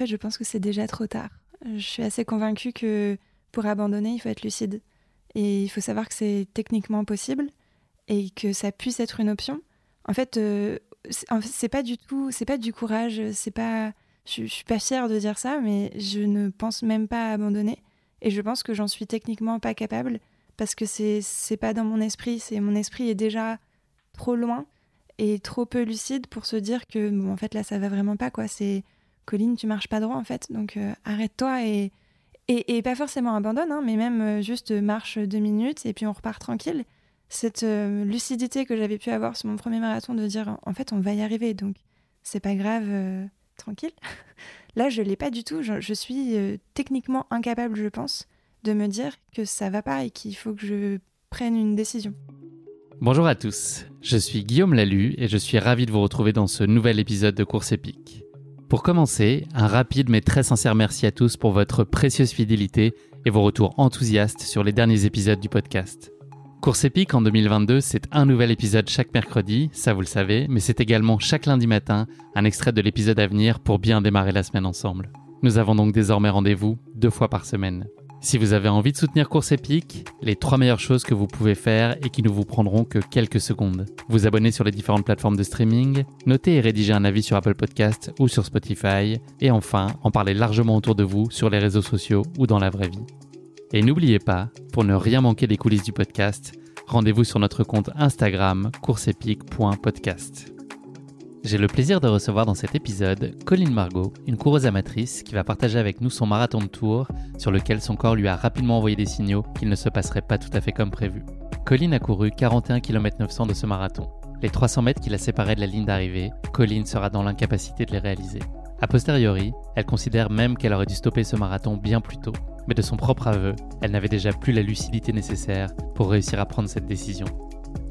fait, je pense que c'est déjà trop tard. Je suis assez convaincue que pour abandonner, il faut être lucide. Et il faut savoir que c'est techniquement possible et que ça puisse être une option. En fait, euh, c'est pas du tout, c'est pas du courage, c'est pas, je, suis pas fière de dire ça, mais je ne pense même pas abandonner. Et je pense que j'en suis techniquement pas capable parce que c'est pas dans mon esprit, c'est mon esprit est déjà trop loin et trop peu lucide pour se dire que en fait là ça va vraiment pas quoi, c'est Colline, tu marches pas droit en fait. Donc euh, arrête-toi et, et, pas forcément abandonne, hein, mais même euh, juste marche deux minutes et puis on repart tranquille. Cette euh, lucidité que j'avais pu avoir sur mon premier marathon de dire en fait on va y arriver donc c'est pas grave, tranquille. Là je l'ai pas du tout. Je, je suis techniquement incapable, je pense, de me dire que ça va pas et qu'il faut que je prenne une décision. Bonjour à tous, je suis Guillaume Lalu et je suis ravi de vous retrouver dans ce nouvel épisode de Course épique. Pour commencer, un rapide mais très sincère merci à tous pour votre précieuse fidélité et vos retours enthousiastes sur les derniers épisodes du podcast. Course épique en 2022, c'est un nouvel épisode chaque mercredi, ça vous le savez, mais c'est également chaque lundi matin un extrait de l'épisode à venir pour bien démarrer la semaine ensemble. Nous avons donc désormais rendez-vous deux fois par semaine. Si vous avez envie de soutenir Course Épique, les trois meilleures choses que vous pouvez faire et qui ne vous prendront que quelques secondes. Vous abonner sur les différentes plateformes de streaming, noter et rédiger un avis sur Apple Podcast ou sur Spotify, et enfin en parler largement autour de vous sur les réseaux sociaux ou dans la vraie vie. Et n'oubliez pas, pour ne rien manquer des coulisses du podcast, rendez-vous sur notre compte Instagram courseepique.podcast. J'ai le plaisir de recevoir dans cet épisode Colline Margot, une coureuse amatrice qui va partager avec nous son marathon de tour sur lequel son corps lui a rapidement envoyé des signaux qu'il ne se passerait pas tout à fait comme prévu. Colline a couru 41 km 900 de ce marathon. Les 300 mètres qui la séparaient de la ligne d'arrivée, Colline sera dans l'incapacité de les réaliser. A posteriori, elle considère même qu'elle aurait dû stopper ce marathon bien plus tôt, mais de son propre aveu, elle n'avait déjà plus la lucidité nécessaire pour réussir à prendre cette décision.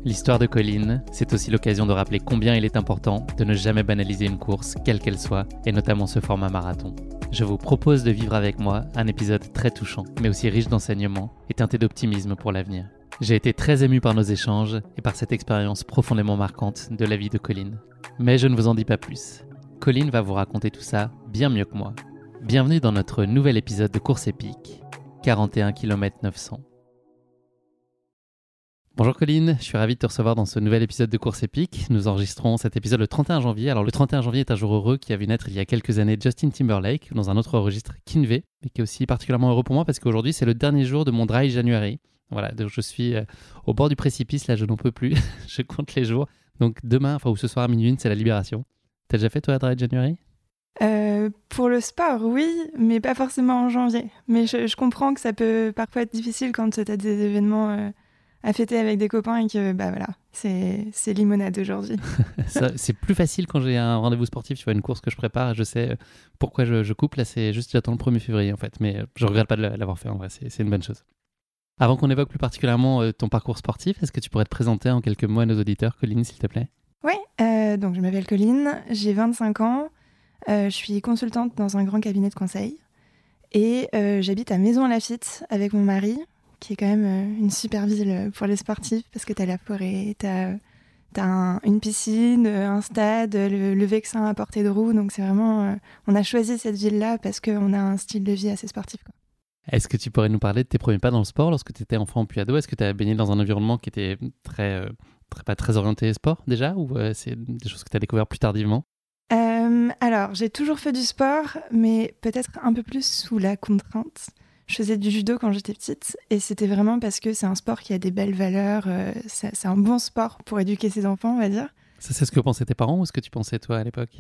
L'histoire de Colline, c'est aussi l'occasion de rappeler combien il est important de ne jamais banaliser une course, quelle qu'elle soit, et notamment ce format marathon. Je vous propose de vivre avec moi un épisode très touchant, mais aussi riche d'enseignements et teinté d'optimisme pour l'avenir. J'ai été très ému par nos échanges et par cette expérience profondément marquante de la vie de Colline. Mais je ne vous en dis pas plus. Colline va vous raconter tout ça bien mieux que moi. Bienvenue dans notre nouvel épisode de course épique, 41 km 900. Bonjour Colline, je suis ravi de te recevoir dans ce nouvel épisode de Course Épique. Nous enregistrons cet épisode le 31 janvier. Alors le 31 janvier est un jour heureux qui a vu naître il y a quelques années Justin Timberlake dans un autre registre Kinvey, mais qui est aussi particulièrement heureux pour moi parce qu'aujourd'hui c'est le dernier jour de mon dry January. Voilà, donc je suis euh, au bord du précipice, là je n'en peux plus, je compte les jours. Donc demain, enfin ou ce soir à minuit, c'est la libération. T'as déjà fait toi dry January? Euh, pour le sport, oui, mais pas forcément en janvier. Mais je, comprends que ça peut parfois être difficile quand tu as des événements euh, à fêter avec des copains et que bah voilà, c'est limonade aujourd'hui. c'est plus facile quand j'ai un rendez-vous sportif, tu vois, une course que je prépare, je sais euh, pourquoi je, coupe. Là, c'est juste j'attends le 1er février en fait, mais euh, je regrette pas de l'avoir fait en vrai, c'est une bonne chose. Avant qu'on évoque plus particulièrement euh, ton parcours sportif, est-ce que tu pourrais te présenter en quelques mots à nos auditeurs, Colline, s'il te plaît Oui, donc je m'appelle Colline, j'ai 25 ans, je suis consultante dans un grand cabinet de conseil et j'habite à Maison-Lafitte avec mon mari qui est quand même euh, une super ville euh, pour les sportifs parce que tu as la forêt, tu as, une piscine, euh, un stade, le, Vexin à portée de roue. Donc c'est vraiment. on a choisi cette ville-là parce qu'on a un style de vie assez sportif. Est-ce que tu pourrais nous parler de tes premiers pas dans le sport lorsque tu étais enfant puis ado Est-ce que tu as baigné dans un environnement qui était très, très, pas très orienté sport déjà ou c'est des choses que tu as découvert plus tardivement? Alors, j'ai toujours fait du sport, mais peut-être un peu plus sous la contrainte. Je faisais du judo quand j'étais petite et c'était vraiment parce que c'est un sport qui a des belles valeurs. Euh, c'est un bon sport pour éduquer ses enfants, on va dire. Ça, c'est ce que pensaient tes parents ou ce que tu pensais toi à l'époque?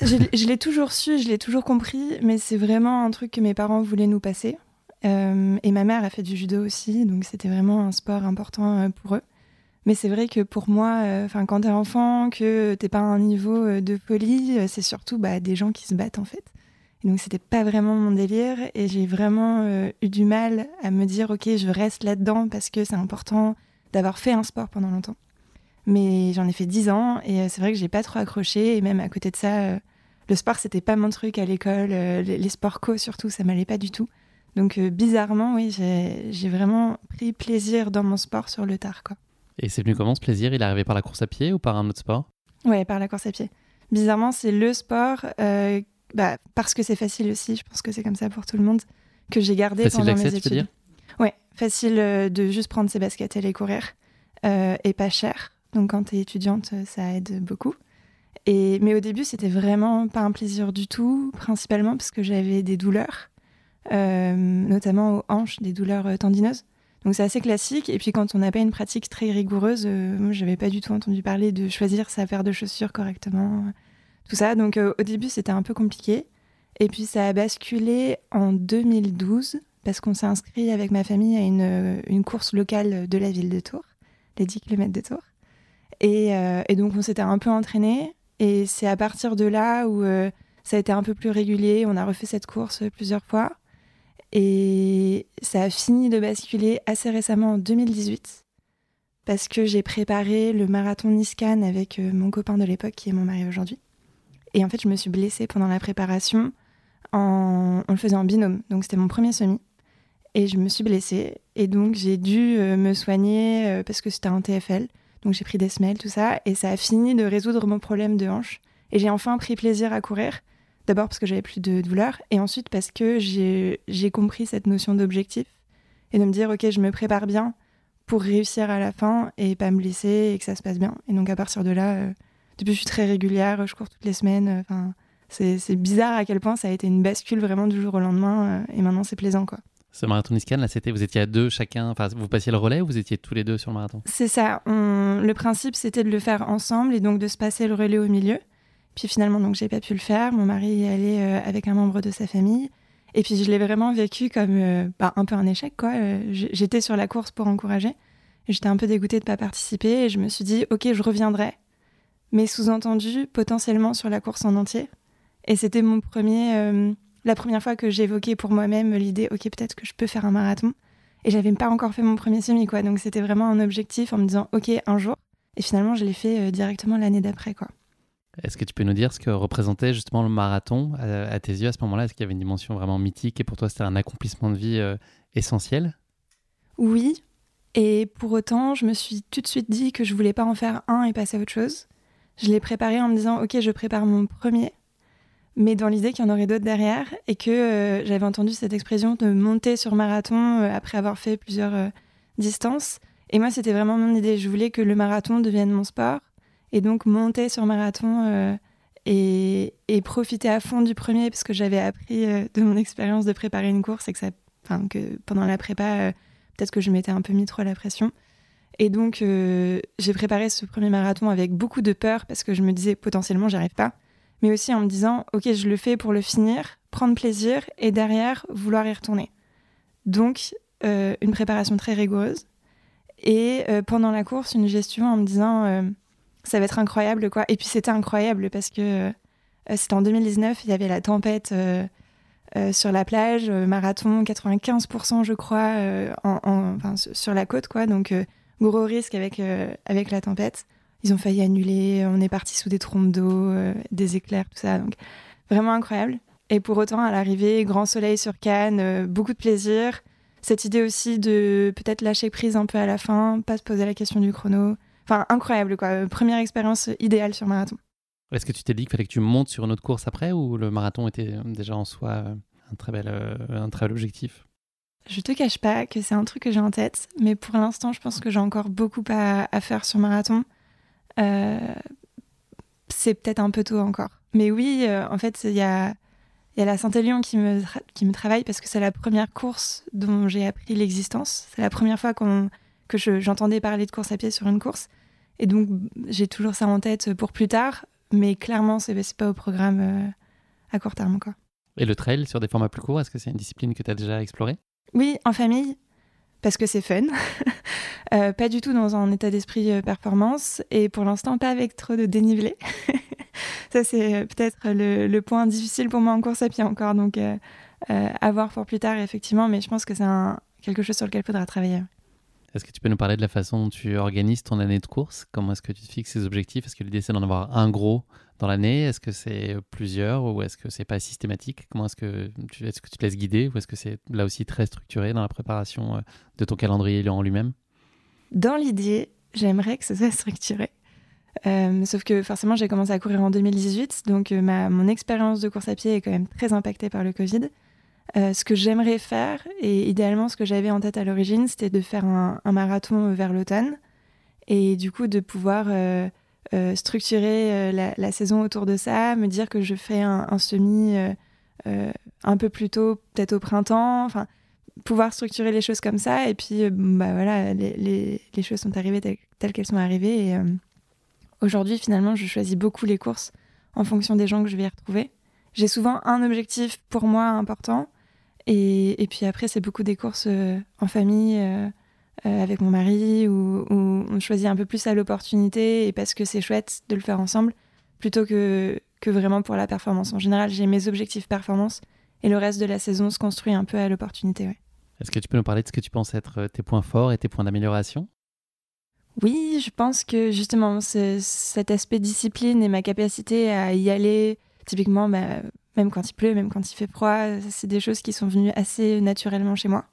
Je, l'ai toujours su, je l'ai toujours compris, mais c'est vraiment un truc que mes parents voulaient nous passer. Euh, et ma mère a fait du judo aussi, donc c'était vraiment un sport important euh, pour eux. Mais c'est vrai que pour moi, enfin quand t'es enfant, que t'es pas à un niveau de folie, c'est surtout bah, des gens qui se battent en fait donc c'était pas vraiment mon délire et j'ai vraiment euh, eu du mal à me dire ok je reste là-dedans parce que c'est important d'avoir fait un sport pendant longtemps. Mais j'en ai fait 10 ans et euh, c'est vrai que j'ai pas trop accroché et même à côté de ça euh, le sport c'était pas mon truc à l'école, les, sports co surtout ça m'allait pas du tout. Donc bizarrement oui j'ai vraiment pris plaisir dans mon sport sur le tard quoi. Et c'est venu comment ce plaisir? Il est arrivé par la course à pied ou par un autre sport? Ouais par la course à pied. Bizarrement c'est le sport bah, parce que c'est facile aussi, je pense que c'est comme ça pour tout le monde, que j'ai gardé facile pendant mes tu études. dire? Ouais, facile euh, de juste prendre ses baskets et les courir. Euh, et pas cher. Donc quand tu es étudiante, euh, ça aide beaucoup. Et, mais au début, c'était vraiment pas un plaisir du tout, principalement parce que j'avais des douleurs, euh, notamment aux hanches, des douleurs tendineuses. Donc c'est assez classique. Et puis quand on n'a pas une pratique très rigoureuse, euh, moi j'avais pas du tout entendu parler de choisir sa paire de chaussures correctement, tout ça. Donc euh, au début c'était un peu compliqué. Et puis ça a basculé en 2012 parce qu'on s'est inscrit avec ma famille à une, euh, course locale de la ville de Tours, les 10 km de Tours. Et, euh, et donc on s'était un peu entraîné. Et c'est à partir de là où ça a été un peu plus régulier. On a refait cette course plusieurs fois. Et ça a fini de basculer assez récemment en 2018 parce que j'ai préparé le marathon Niscan avec mon copain de l'époque qui est mon mari aujourd'hui. Et en fait, je me suis blessée pendant la préparation. En... On le faisait en binôme, donc c'était mon premier semi. Et je me suis blessée. Et donc, j'ai dû euh, me soigner euh, parce que c'était un TFL. Donc, j'ai pris des semelles, tout ça. Et ça a fini de résoudre mon problème de hanche. Et j'ai enfin pris plaisir à courir. D'abord parce que j'avais plus de douleur. Et ensuite parce que j'ai j'ai compris cette notion d'objectif. Et de me dire, OK, je me prépare bien pour réussir à la fin et pas me blesser et que ça se passe bien. Et donc, à partir de là, euh, depuis, je suis très régulière. Je cours toutes les semaines. Enfin, c'est bizarre à quel point ça a été une bascule vraiment du jour au lendemain. euh, et maintenant, c'est plaisant, quoi. Ce marathon Niscan, là, c'était, vous étiez à deux chacun, enfin, vous passiez le relais ou vous étiez tous les deux sur le marathon? C'est ça. on- Le principe, c'était de le faire ensemble et donc de se passer le relais au milieu. Puis finalement, donc, j'ai pas pu le faire. Mon mari est allé euh, avec un membre de sa famille. Et puis, je l'ai vraiment vécu comme euh, bah, un peu un échec, quoi. Euh, J'étais sur la course pour encourager. J'étais un peu dégoûtée de pas participer et je me suis dit, OK, je reviendrai. Mais sous-entendu, potentiellement sur la course en entier. Et c'était mon premier, euh, la première fois que j'évoquais pour moi-même l'idée, OK, peut-être que je peux faire un marathon. Et j'avais pas encore fait mon premier semi, quoi. Donc c'était vraiment un objectif en me disant, OK, un jour. Et finalement, je l'ai fait euh, directement l'année d'après, quoi. Est-ce que tu peux nous dire ce que représentait justement le marathon à, à tes yeux à ce moment-là? Est-ce qu'il y avait une dimension vraiment mythique et pour toi c'était un accomplissement de vie euh, essentiel? Oui. Et pour autant, je me suis tout de suite dit que je voulais pas en faire un et passer à autre chose. Je l'ai préparé en me disant, OK, je prépare mon premier, mais dans l'idée qu'il y en aurait d'autres derrière et que euh, j'avais entendu cette expression de monter sur marathon euh, après avoir fait plusieurs euh, distances. Et moi, c'était vraiment mon idée. Je voulais que le marathon devienne mon sport et donc monter sur marathon et, profiter à fond du premier parce que j'avais appris de mon expérience de préparer une course et que, pendant la prépa, peut-être que je m'étais un peu mis trop la pression. Et donc, euh, j'ai préparé ce premier marathon avec beaucoup de peur parce que je me disais potentiellement, j'y arrive pas. Mais aussi en me disant, OK, je le fais pour le finir, prendre plaisir et derrière, vouloir y retourner. Donc, euh, une préparation très rigoureuse. Et euh, pendant la course, une gestion en me disant, ça va être incroyable, quoi. Et puis, c'était incroyable parce que c'était en 2019, il y avait la tempête. sur la plage, marathon 95% je crois, en, en- enfin, sur la côte quoi, donc gros risque avec, euh, avec la tempête. Ils ont failli annuler, on est parti sous des trompes d'eau, euh, des éclairs, tout ça, donc vraiment incroyable. Et pour autant, à l'arrivée, grand soleil sur Cannes, euh, beaucoup de plaisir. Cette idée aussi de peut-être lâcher prise un peu à la fin, pas se poser la question du chrono. Enfin, incroyable quoi. Première expérience idéale sur marathon. Est-ce que tu t'es dit qu'il fallait que tu montes sur une autre course après ou le marathon était déjà en soi un très bel, un très bel objectif? Je te cache pas que c'est un truc que j'ai en tête, mais pour l'instant, je pense que j'ai encore beaucoup à, faire sur marathon. Euh, c'est peut-être un peu tôt encore. Mais oui, euh, en fait, il y a, la Saint-Élion qui me, travaille parce que c'est la première course dont j'ai appris l'existence. C'est la première fois que je- j'entendais parler de course à pied sur une course. Et donc, j'ai toujours ça en tête pour plus tard, mais clairement, c'est pas au programme euh, à court terme. Quoi. Et le trail sur des formats plus courts, est-ce que c'est une discipline que tu as déjà explorée? Oui, en famille, parce que c'est fun. Euh, pas du tout dans un état d'esprit euh, performance et pour l'instant pas avec trop de dénivelé. Ça c'est euh, peut-être le, point difficile pour moi en course à pied encore, donc euh, euh, à voir pour plus tard effectivement, mais je pense que c'est quelque chose sur lequel il faudra travailler. Est-ce que tu peux nous parler de la façon dont tu organises ton année de course? Comment est-ce que tu te fixes ces objectifs? Est-ce que l'idée c'est d'en avoir un gros dans l'année? Est-ce que c'est plusieurs ou est-ce que c'est pas systématique? Comment est-ce que tu est-ce que tu te laisses guider ou est-ce que c'est là aussi très structuré dans la préparation euh, de ton calendrier en lui-même? Dans l'idée, j'aimerais que ce soit structuré. sauf que forcément, j'ai commencé à courir en 2018, donc ma, mon expérience de course à pied est quand même très impactée par le Covid. ce que j'aimerais faire, et idéalement ce que j'avais en tête à l'origine, c'était de faire un, marathon vers l'automne, et du coup de pouvoir euh, structurer euh, la, saison autour de ça, me dire que je fais un, semi euh, un peu plus tôt, peut-être au printemps, enfin pouvoir structurer les choses comme ça. Et puis, bah voilà, les, les, choses sont arrivées telles, qu'elles sont arrivées. Et aujourd'hui, finalement, je choisis beaucoup les courses en fonction des gens que je vais y retrouver. J'ai souvent un objectif pour moi important. Et, et puis après, c'est beaucoup des courses en famille. Euh, avec mon mari où, on choisit un peu plus à l'opportunité et parce que c'est chouette de le faire ensemble plutôt que, que vraiment pour la performance. En général, j'ai mes objectifs performance et le reste de la saison se construit un peu à l'opportunité. Est-ce que tu peux nous parler de ce que tu penses être euh, tes points forts et tes points d'amélioration? Oui, je pense que justement cet aspect discipline et ma capacité à y aller, typiquement, bah, même quand il pleut, même quand il fait froid, c'est des choses qui sont venues assez naturellement chez moi.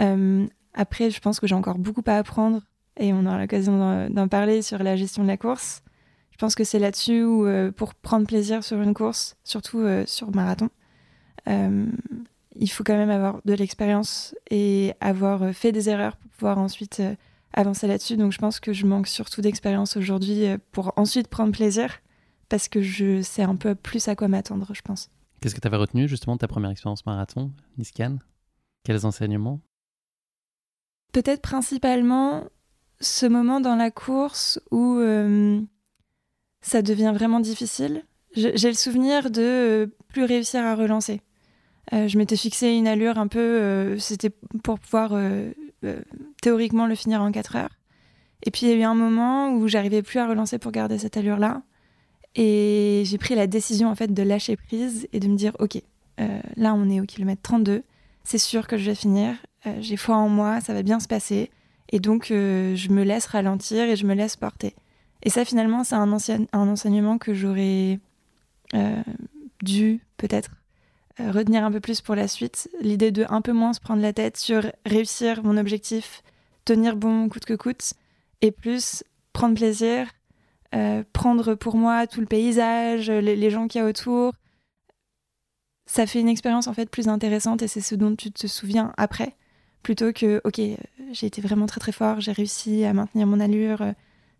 Euh, après, je pense que j'ai encore beaucoup à apprendre et on aura l'occasion d'en parler sur la gestion de la course. Je pense que c'est là-dessus où, euh, pour prendre plaisir sur une course, surtout euh, sur marathon, euh, il faut quand même avoir de l'expérience et avoir fait des erreurs pour pouvoir ensuite avancer là-dessus. Donc je pense que je manque surtout d'expérience aujourd'hui pour ensuite prendre plaisir parce que je sais un peu plus à quoi m'attendre, je pense. Qu'est-ce que tu avais retenu justement de ta première expérience marathon, Niscan Quels enseignements? Peut-être principalement ce moment dans la course où euh, ça devient vraiment difficile. J'ai le souvenir de euh, plus réussir à relancer. Euh, je m'étais fixé une allure un peu, c'était pour pouvoir théoriquement le finir en 4 heures. Et puis il y a eu un moment où j'arrivais plus à relancer pour garder cette allure-là. Et j'ai pris la décision en fait de lâcher prise et de me dire ok, là on est au kilomètre 32, c'est sûr que je vais finir j'ai foi en moi, ça va bien se passer. Et donc, euh, je me laisse ralentir et je me laisse porter. Et ça, finalement, c'est un, un, enseignement que j'aurais euh, dû peut-être retenir un peu plus pour la suite. L'idée de un peu moins se prendre la tête sur réussir mon objectif, tenir bon coûte que coûte, et plus prendre plaisir, prendre pour moi tout le paysage, les, les gens qu'il y a autour. Ça fait une expérience en fait plus intéressante et c'est ce dont tu te souviens après plutôt que, ok, j'ai été vraiment très très fort, j'ai réussi à maintenir mon allure.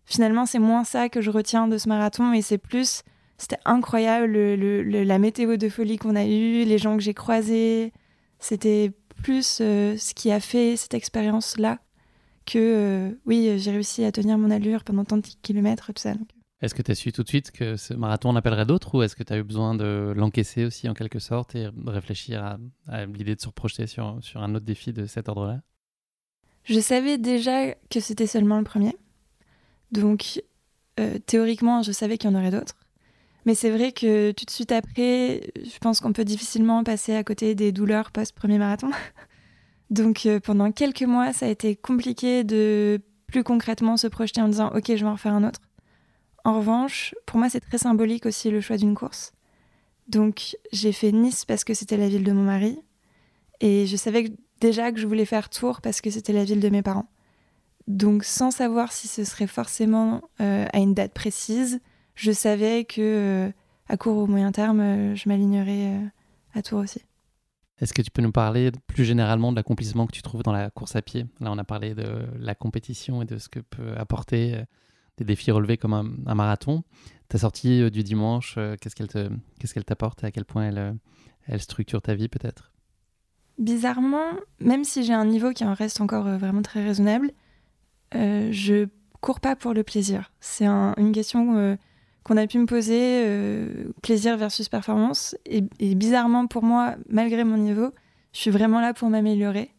Finalement, c'est moins ça que je retiens de ce marathon et c'est plus, c'était incroyable la météo de folie qu'on a eue, les gens que j'ai croisés. C'était plus euh, ce qui a fait cette expérience-là que, euh, oui, j'ai réussi à tenir mon allure pendant tant de kilomètres, tout ça. Est-ce que tu as su tout de suite que ce marathon en appellerait d'autres ou est-ce que tu as eu besoin de l'encaisser aussi en quelque sorte et de réfléchir à, l'idée de se reprojeter sur, sur un autre défi de cet ordre-là? Je savais déjà que c'était seulement le premier. Donc euh, théoriquement, je savais qu'il y en aurait d'autres. Mais c'est vrai que tout de suite après, je pense qu'on peut difficilement passer à côté des douleurs post-premier marathon. Donc euh, pendant quelques mois, ça a été compliqué de plus concrètement se projeter en disant ok, je vais en refaire un autre. En revanche, pour moi, c'est très symbolique aussi le choix d'une course. Donc, j'ai fait Nice parce que c'était la ville de mon mari. Et je savais déjà que je voulais faire Tours parce que c'était la ville de mes parents. Donc, sans savoir si ce serait forcément euh, à une date précise, je savais que euh, à court ou moyen terme, euh, je m'alignerais à Tours aussi. Est-ce que tu peux nous parler plus généralement de l'accomplissement que tu trouves dans la course à pied? Là, on a parlé de la compétition et de ce que peut apporter des défis relevés comme un, marathon. Ta sortie euh, du dimanche, euh, qu'est-ce qu'elle t'apporte et à quel point elle, euh, structure ta vie peut-être? Bizarrement, même si j'ai un niveau qui en reste encore vraiment très raisonnable, je cours pas pour le plaisir. C'est une question qu'on a pu me poser, plaisir versus performance. Et, bizarrement pour moi, malgré mon niveau, je suis vraiment là pour m'améliorer.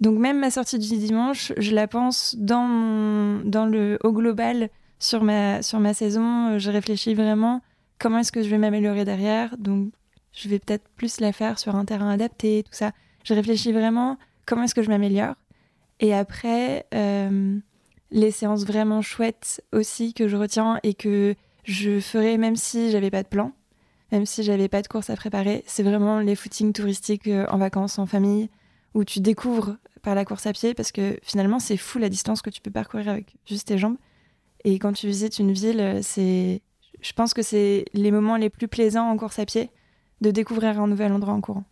Donc même ma sortie du dimanche, je la pense dans, le, au global sur ma, sur ma saison. Je réfléchis vraiment comment est-ce que je vais m'améliorer derrière. Donc je vais peut-être plus la faire sur un terrain adapté, tout ça. Je réfléchis vraiment comment est-ce que je m'améliore. Et après, euh, les séances vraiment chouettes aussi que je retiens et que je ferai même si j'avais pas de plan, même si j'avais pas de course à préparer, c'est vraiment les footings touristiques euh, en vacances, en famille, où tu découvres par la course à pied parce que finalement c'est fou la distance que tu peux parcourir avec juste tes jambes Et quand tu visites une ville, c'est, je pense que c'est les moments les plus plaisants en course à pied de découvrir un nouvel endroit en courant.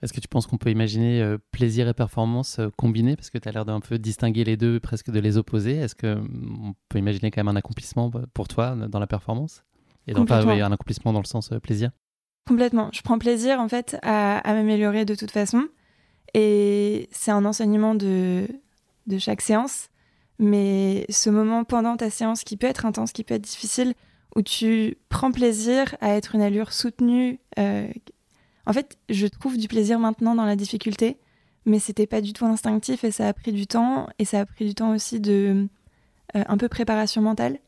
Est-ce que tu penses qu'on peut imaginer euh, plaisir et performance euh, combinés? Parce que tu as l'air d'un peu distinguer les deux, presque de les opposer. Est-ce qu'on mm, peut imaginer quand même un accomplissement bah, pour toi dans la performance? Et donc pas un accomplissement dans le sens euh, plaisir Complètement. Je prends plaisir en fait à, m'améliorer de toute façon. Et c'est un enseignement de, chaque séance. Mais ce moment pendant ta séance qui peut être intense, qui peut être difficile, où tu prends plaisir à être une allure soutenue, en fait, je trouve du plaisir maintenant dans la difficulté, mais c'était pas du tout instinctif et ça a pris du temps. Et ça a pris du temps aussi de euh, un peu préparation mentale,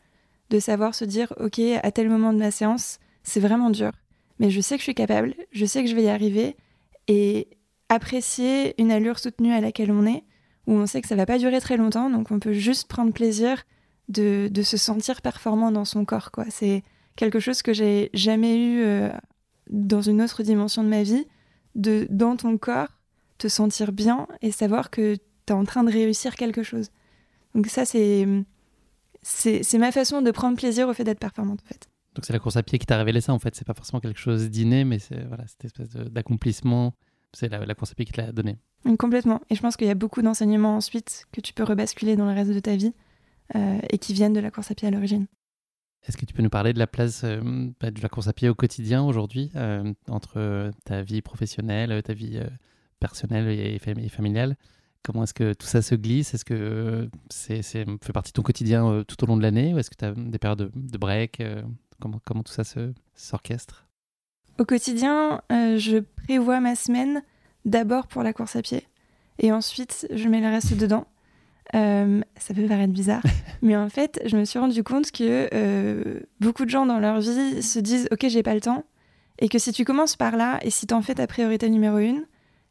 de savoir se dire ok, à tel moment de ma séance, c'est vraiment dur, mais je sais que je suis capable, je sais que je vais y arriver et apprécier une allure soutenue à laquelle on est, où on sait que ça va pas durer très longtemps, donc on peut juste prendre plaisir de, se sentir performant dans son corps. quoi. C'est quelque chose que j'ai jamais eu euh, dans une autre dimension de ma vie, de dans ton corps, te sentir bien et savoir que tu es en train de réussir quelque chose. Donc ça, c'est, c'est, ma façon de prendre plaisir au fait d'être performante, en fait. Donc c'est la course à pied qui t'a révélé ça, en fait. C'est pas forcément quelque chose d'inné, mais c'est voilà, cette espèce d'accomplissement. C'est la, course à pied qui te l'a donné. Complètement. Et je pense qu'il y a beaucoup d'enseignements ensuite que tu peux rebasculer dans le reste de ta vie euh, et qui viennent de la course à pied à l'origine. Est-ce que tu peux nous parler de la place euh, bah, de la course à pied au quotidien aujourd'hui, euh, entre ta vie professionnelle, ta vie personnelle et, familiale? Comment est-ce que tout ça se glisse? Est-ce que c'est, fait partie de ton quotidien tout au long de l'année? Ou est-ce que tu as des périodes de, break comment, comment tout ça se, s'orchestre? Au quotidien, je prévois ma semaine d'abord pour la course à pied et ensuite je mets le reste dedans. Euh, ça peut paraître bizarre, mais en fait, je me suis rendu compte que euh, beaucoup de gens dans leur vie se disent Ok, j'ai pas le temps, et que si tu commences par là, et si tu en fais ta priorité numéro une,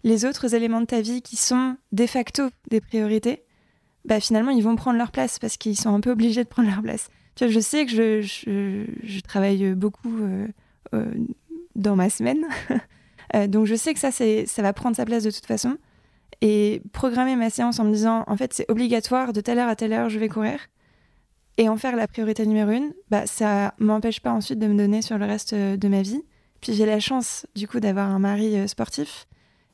les autres éléments de ta vie qui sont de facto des priorités, bah finalement, ils vont prendre leur place parce qu'ils sont un peu obligés de prendre leur place. Tu vois, je sais que je, je, travaille beaucoup euh, dans ma semaine, donc je sais que ça, ça va prendre sa place de toute façon et programmer ma séance en me disant en fait c'est obligatoire de telle heure à telle heure je vais courir et en faire la priorité numéro une, bah ça m'empêche pas ensuite de me donner sur le reste euh, de ma vie. Puis j'ai la chance du coup d'avoir un mari euh, sportif,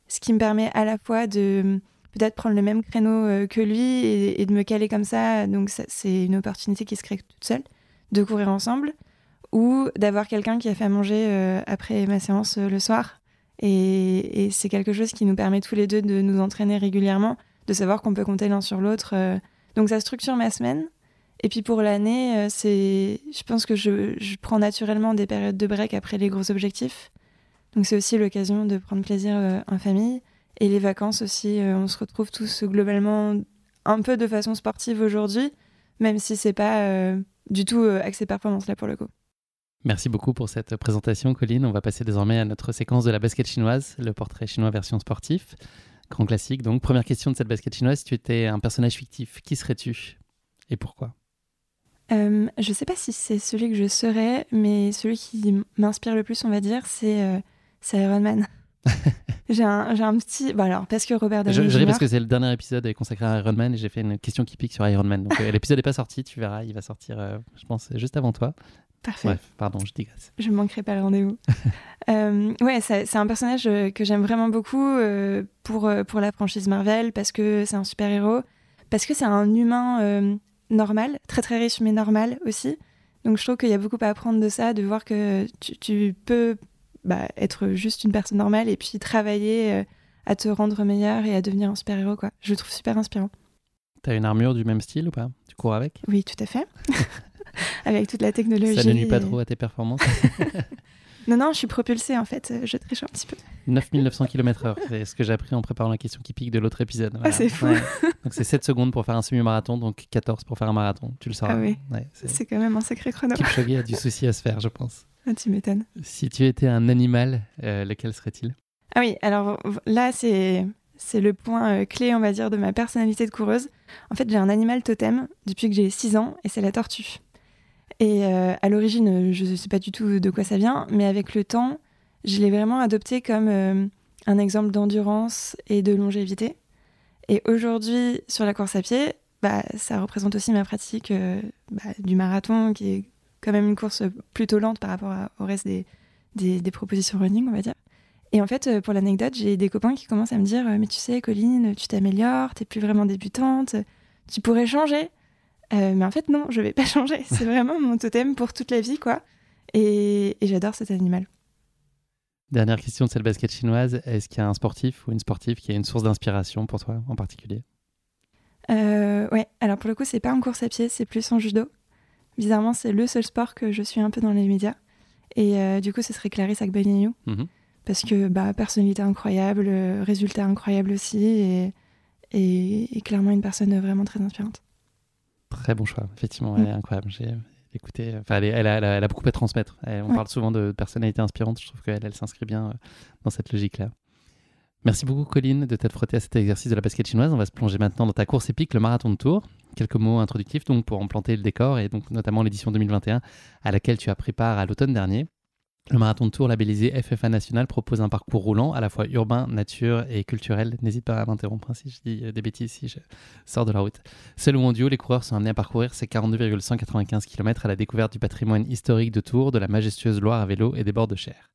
ce qui me permet à la fois de peut-être prendre le même créneau euh, que lui et, de me caler comme ça. Donc c'est une opportunité qui se crée toute seule de courir ensemble ou d'avoir quelqu'un qui a fait à manger après ma séance le soir et, c'est quelque chose qui nous permet tous les deux de nous entraîner régulièrement, de savoir qu'on peut compter l'un sur l'autre. Euh. Donc ça structure ma semaine. Et puis pour l'année, euh, c'est, je pense que je, prends naturellement des périodes de break après les gros objectifs. Donc c'est aussi l'occasion de prendre plaisir euh, en famille. Et les vacances aussi, on se retrouve tous globalement un peu de façon sportive aujourd'hui, même si c'est pas du tout axé performance là pour le coup. Merci beaucoup pour cette présentation, Colline. On va passer désormais à notre séquence de la basket chinoise, le portrait chinois version sportif. Grand classique. Donc, première question de cette basket chinoise. Si tu étais un personnage fictif, qui serais-tu et pourquoi? Euh, Je ne sais pas si c'est celui que je serais, mais celui qui m'inspire le plus, on va dire, c'est euh, Iron Man. j'ai un, un, petit. Bon, alors, parce que Robert Downey Je, je parce que c'est le dernier épisode consacré à Iron Man et j'ai fait une question qui pique sur Iron Man. Donc, euh, l'épisode n'est pas sorti, tu verras, il va sortir, je pense, juste avant toi. Parfait. Bref, pardon, je digresse. Je ne manquerai pas le rendez-vous. euh, ouais, c'est un personnage euh, que j'aime vraiment beaucoup euh, pour, pour la franchise Marvel, parce que c'est un super-héros, parce que c'est un humain normal, très très riche, mais normal aussi. Donc je trouve qu'il y a beaucoup à apprendre de ça, de voir que tu, tu peux bah, être juste une personne normale et puis travailler à te rendre meilleur et à devenir un super-héros. quoi. Je le trouve super inspirant. T'as une armure du même style ou pas? Tu cours avec? Oui, tout à fait. avec toute la technologie. Ça ne nuit pas trop à tes performances Non, non, je suis propulsée en fait, je triche un petit peu. 9900 km/h, c'est ce que j'ai appris en préparant la question qui pique de l'autre épisode. Ah, c'est fou. Donc c'est 7 secondes pour faire un semi-marathon, donc 14 pour faire un marathon, tu le sauras. Ah oui, c'est quand même un sacré chrono. Kipchoge a du souci à se faire, je pense. Ah, tu m'étonnes. Si tu étais un animal, euh, lequel serait-il? Ah oui, alors là, c'est c'est le point euh, clé, on va dire, de ma personnalité de coureuse. En fait, j'ai un animal totem depuis que j'ai 6 ans, et c'est la tortue. Et euh, à l'origine, je ne sais pas du tout de quoi ça vient, mais avec le temps, je l'ai vraiment adopté comme euh, un exemple d'endurance et de longévité. Et aujourd'hui, sur la course à pied, bah, ça représente aussi ma pratique euh, bah, du marathon, qui est quand même une course plutôt lente par rapport au reste des, des, propositions running, on va dire. Et en fait, pour l'anecdote, j'ai des copains qui commencent à me dire Mais tu sais, Colline, tu t'améliores, t'es plus vraiment débutante, tu pourrais changer. Mais en fait, non, je vais pas changer. C'est vraiment mon totem pour toute la vie, quoi. Et, et j'adore cet animal. Dernière question, c'est le basket chinoise. Est-ce qu'il y a un sportif ou une sportive qui a une source d'inspiration pour toi en particulier? Euh, Ouais, alors pour le coup, c'est pas en course à pied, c'est plus en judo. Bizarrement, c'est le seul sport que je suis un peu dans les médias. Et euh, du coup, ce serait Clarisse Agbenienou. Mhm. Parce que bah, personnalité incroyable, résultat incroyable aussi, et, et, clairement une personne vraiment très inspirante. Très bon choix, effectivement, elle mm. est incroyable. J'ai écoutez, enfin, elle, a, beaucoup à transmettre. on parle souvent de personnalité inspirante. Je trouve qu'elle elle, s'inscrit bien euh, dans cette logique-là. Merci beaucoup, Colline, de t'être frottée à cet exercice de la basket chinoise. On va se plonger maintenant dans ta course épique, le marathon de Tours. Quelques mots introductifs donc pour en planter le décor et donc notamment l'édition 2021 à laquelle tu as pris part à l'automne dernier. Le marathon de Tours labellisé FFA National propose un parcours roulant à la fois urbain, nature et culturel. N'hésite pas à m'interrompre hein, si je dis euh, des bêtises, si je sors de la route. Seul ou en duo, les coureurs sont amenés à parcourir ces 42,195 km à la découverte du patrimoine historique de Tours, de la majestueuse Loire à vélo et des bords de Cher.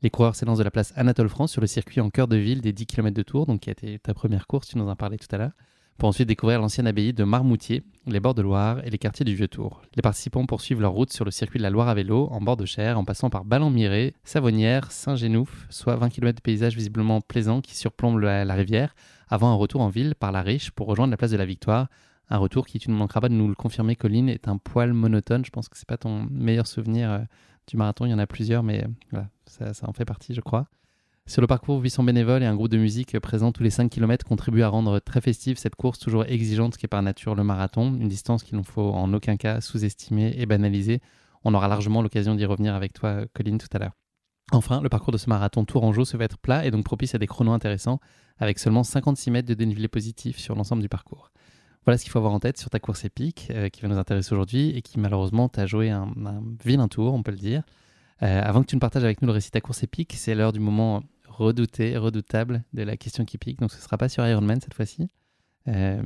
Les coureurs s'élancent de la place Anatole France sur le circuit en cœur de ville des 10 km de Tours, donc qui a été ta première course, tu nous en parlais tout à l'heure pour ensuite découvrir l'ancienne abbaye de Marmoutier, les bords de Loire et les quartiers du Vieux-Tour. Les participants poursuivent leur route sur le circuit de la Loire à vélo, en bord de Cher, en passant par Ballon-Miré, Savonnières, Saint-Génouf, soit 20 km de paysages visiblement plaisants qui surplombent la, rivière, avant un retour en ville par la Riche pour rejoindre la place de la Victoire. Un retour qui, tu ne manqueras pas de nous le confirmer, Colline, est un poil monotone. Je pense que c'est pas ton meilleur souvenir euh, du marathon. Il y en a plusieurs, mais voilà, ça, ça en fait partie, je crois. Sur le parcours, 800 bénévoles et un groupe de musique présent tous les 5 km contribuent à rendre très festive cette course toujours exigeante qui est par nature le marathon, une distance qu'il ne faut en aucun cas sous-estimer et banaliser. On aura largement l'occasion d'y revenir avec toi, Colline, tout à l'heure. Enfin, le parcours de ce marathon tourangeau se veut être plat et donc propice à des chronos intéressants, avec seulement 56 mètres de dénivelé positif sur l'ensemble du parcours. Voilà ce qu'il faut avoir en tête sur ta course épique euh, qui va nous intéresser aujourd'hui et qui malheureusement t'a joué un, vilain tour, on peut le dire. Euh, avant que tu ne partages avec nous le récit de ta course épique, c'est l'heure du moment redouté, redoutable de la question qui pique. Donc ce ne sera pas sur Iron Man cette fois-ci. Euh,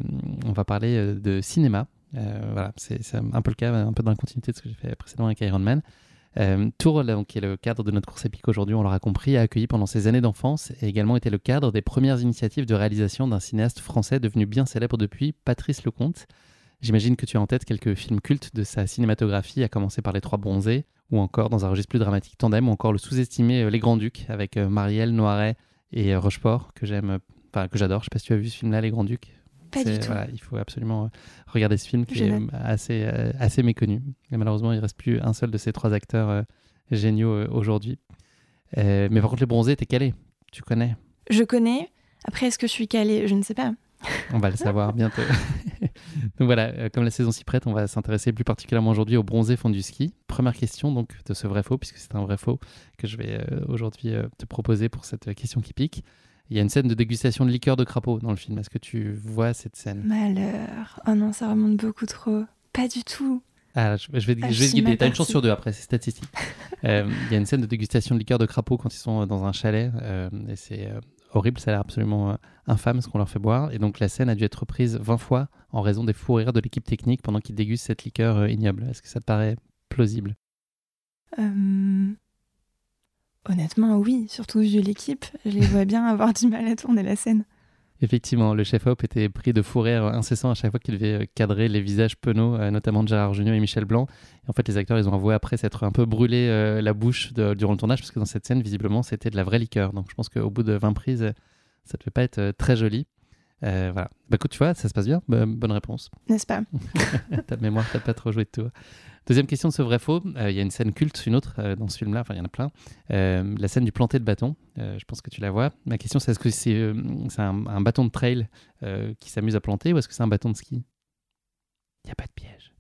on va parler euh, de cinéma. Euh, voilà, c'est un peu le cas, un peu dans la continuité de ce que j'ai fait précédemment avec Iron Man. Tour, donc, qui est le cadre de notre course épique aujourd'hui, on l'aura compris, a accueilli pendant ses années d'enfance et également été le cadre des premières initiatives de réalisation d'un cinéaste français devenu bien célèbre depuis, Patrice Lecomte. J'imagine que tu as en tête quelques films cultes de sa cinématographie, à commencer par Les Trois Bronzés, ou encore dans un registre plus dramatique Tandem, ou encore le sous-estimé euh, Les Grands-Ducs avec euh, Marielle, Noiret et euh, Rochefort, que j'aime, enfin que j'adore. Je sais pas si tu as vu ce film-là, Les Grands-Ducs. Pas du tout. il faut absolument regarder ce film qui est assez, assez méconnu. Et malheureusement, il reste plus un seul de ces trois acteurs géniaux aujourd'hui. mais par contre, Les Bronzés, t'es calé. Tu connais Je connais. Après, est-ce que je suis calé? Je ne sais pas. On va le savoir bientôt. donc voilà, euh, comme la saison s'y prête, on va s'intéresser plus particulièrement aujourd'hui au bronzé fond du ski. Première question donc de ce vrai faux, puisque c'est un vrai faux que je vais euh, aujourd'hui euh, te proposer pour cette question qui pique. Il y a une scène de dégustation de liqueur de crapaud dans le film. Est-ce que tu vois cette scène? Malheur. Oh non, ça remonte beaucoup trop. Pas du tout. Ah, je, vais, je vais te guider. T'as une chance sur deux après, c'est statistique. il y a une scène de dégustation de liqueur de crapaud quand ils sont dans un chalet. et c'est horrible, ça a l'air absolument euh, infâme ce qu'on leur fait boire. Et donc la scène a dû être reprise 20 fois en raison des fous rires de l'équipe technique pendant qu'ils dégustent cette liqueur euh, ignoble. Est-ce que ça te paraît plausible? Euh, Honnêtement, oui. Surtout vu l'équipe, je les vois bien avoir du mal à tourner la scène. Effectivement, le chef-op était pris de fou rire incessant à chaque fois qu'il devait cadrer les visages penauds, notamment de Gérard Junior et Michel Blanc. Et en fait, les acteurs, ils ont avoué après s'être un peu brûlé la bouche durant le tournage, parce que dans cette scène, visiblement, c'était de la vraie liqueur. Donc je pense qu'au bout de 20 prises, ça ne devait pas être très joli. voilà. Bah écoute, tu vois, ça se passe bien. bonne réponse. N'est-ce pas? Ta mémoire, t'as pas trop joué de tout. Deuxième question de ce vrai faux. Il y a une scène culte, une autre dans ce film-là, enfin il y en a plein. la scène du planté de bâton. je pense que tu la vois. Ma question, c'est est-ce que c'est un, bâton de trail qui s'amuse à planter ou est-ce que c'est un bâton de ski? Il n'y a pas de piège.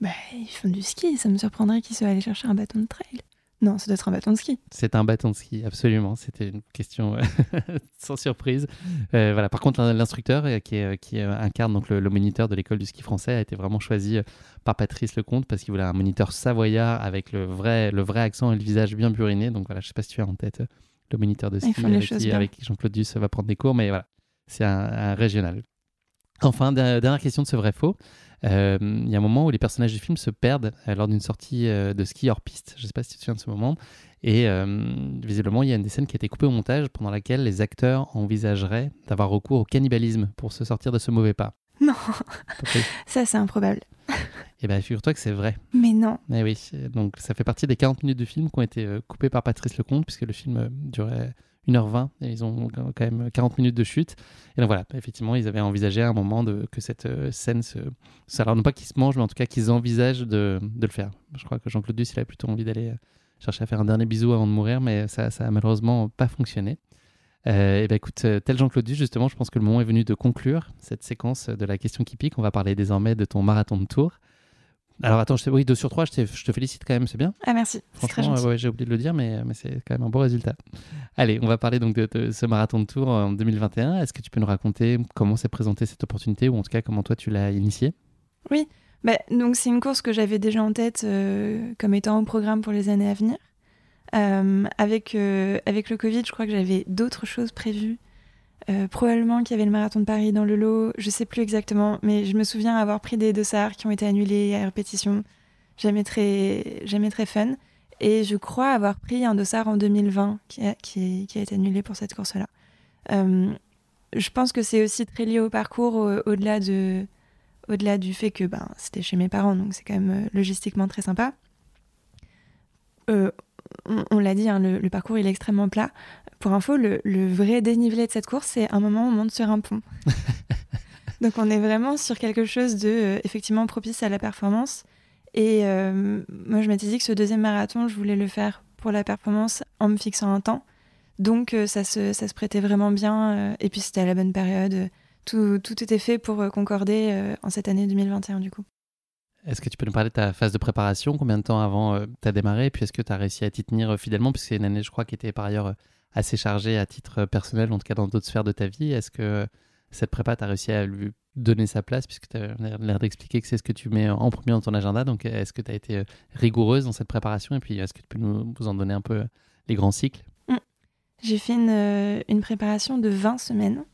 Bah, ils font du ski. Ça me surprendrait qu'ils soient allés chercher un bâton de trail. Non, ça doit être un bâton de ski. C'est un bâton de ski, absolument. C'était une question euh, sans surprise. Euh, voilà. Par contre, l'instructeur euh, qui, qui incarne donc le, moniteur de l'école du ski français a été vraiment choisi par Patrice Lecomte parce qu'il voulait un moniteur savoyard avec le vrai, le vrai accent et le visage bien buriné. Donc voilà, je ne sais pas si tu as en tête le moniteur de ski avec, qui, Jean-Claude Duss va prendre des cours, mais voilà, c'est un, régional. Enfin, dernière question de ce vrai-faux. Euh, il y a un moment où les personnages du film se perdent euh, lors d'une sortie euh, de ski hors piste. Je ne sais pas si tu te souviens de ce moment. Et visiblement, il y a une des scènes qui a été coupée au montage pendant laquelle les acteurs envisageraient d'avoir recours au cannibalisme pour se sortir de ce mauvais pas. Non, ça c'est improbable. Eh bien, figure-toi que c'est vrai. Mais non. Eh oui, donc ça fait partie des 40 minutes du film qui ont été coupées par Patrice Lecomte, puisque le film durait 1h20 et ils ont quand même 40 minutes de chute. Et donc voilà, effectivement, ils avaient envisagé à un moment de, que cette euh, scène se. Alors, non pas qu'ils se mangent, mais en tout cas qu'ils envisagent de, de, le faire. Je crois que Jean-Claude Duss, il a plutôt envie d'aller euh, chercher à faire un dernier bisou avant de mourir, mais ça, ça a malheureusement pas fonctionné. Euh, et ben écoute, euh, tel Jean-Claude Duss, justement, je pense que le moment est venu de conclure cette séquence de la question qui pique. On va parler désormais de ton marathon de tour. Alors attends, je oui, 2 sur 3, je, je, te félicite quand même, c'est bien. Ah merci. Franchement, ouais, j'ai oublié de le dire, mais, mais c'est quand même un bon résultat. Allez, on va parler donc de, ce marathon de tour en 2021. Est-ce que tu peux nous raconter comment s'est présentée cette opportunité, ou en tout cas comment toi tu l'as initiée? Oui, bah, donc c'est une course que j'avais déjà en tête euh, comme étant au programme pour les années à venir. Euh, avec, euh, avec le Covid, je crois que j'avais d'autres choses prévues euh, probablement qu'il y avait le marathon de Paris dans le lot, je sais plus exactement, mais je me souviens avoir pris des dossards qui ont été annulés à répétition. Jamais très, jamais très fun. Et je crois avoir pris un dossard en 2020 qui a, été annulé pour cette course-là. Euh, je pense que c'est aussi très lié au parcours, au-delà de, au-delà du fait que ben, c'était chez mes parents, donc c'est quand même euh, logistiquement très sympa. On, l'a dit, hein, le, parcours il est extrêmement plat. Pour info, le, vrai dénivelé de cette course, c'est un moment où on monte sur un pont. Donc on est vraiment sur quelque chose de euh, effectivement propice à la performance. Et euh, moi, je m'étais dit que ce deuxième marathon, je voulais le faire pour la performance en me fixant un temps. Donc euh, ça, se, ça se prêtait vraiment bien. et puis c'était à la bonne période. Tout, tout était fait pour concorder en cette année 2021 du coup. Est-ce que tu peux nous parler de ta phase de préparation? Combien de temps avant tu as démarré? Puis est-ce que tu as réussi à t'y tenir fidèlement? Puisque c'est une année, je crois, qui était par ailleurs assez chargé à titre personnel, en tout cas dans d'autres sphères de ta vie. Est-ce que cette prépa, tu as réussi à lui donner sa place, puisque tu as l'air d'expliquer que c'est ce que tu mets en premier dans ton agenda. Donc, est-ce que tu as été euh, rigoureuse dans cette préparation? Et puis, est-ce que tu peux nous en donner un peu euh, les grands cycles? Mmh. J'ai fait une, euh, une, préparation de 20 semaines.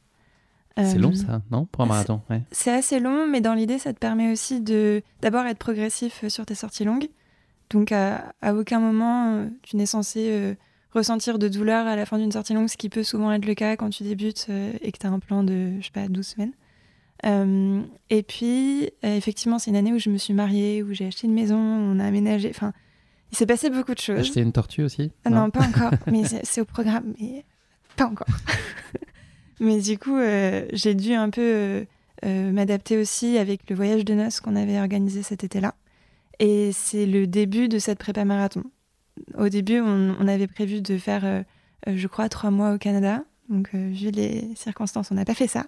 C'est long, ça, non? Pour un marathon C'est assez long, mais dans l'idée, ça te permet aussi de d'abord être progressif sur tes sorties longues. Donc, à, à aucun moment, tu n'es censé ressentir de douleur à la fin d'une sortie longue, ce qui peut souvent être le cas quand tu débutes euh, et que tu as un plan de, je sais pas, 12 semaines. Euh, et puis, euh, effectivement, c'est une année où je me suis mariée, où j'ai acheté une maison, on a aménagé. Enfin, il s'est passé beaucoup de choses. Acheté une tortue aussi? Ah non. pas encore, mais c'est au programme, mais pas encore. mais du coup, j'ai dû un peu m'adapter aussi avec le voyage de noces qu'on avait organisé cet été-là. Et c'est le début de cette prépa marathon au début, on, avait prévu de faire, euh, euh, je crois, trois mois au Canada. Donc, euh, vu les circonstances, on n'a pas fait ça.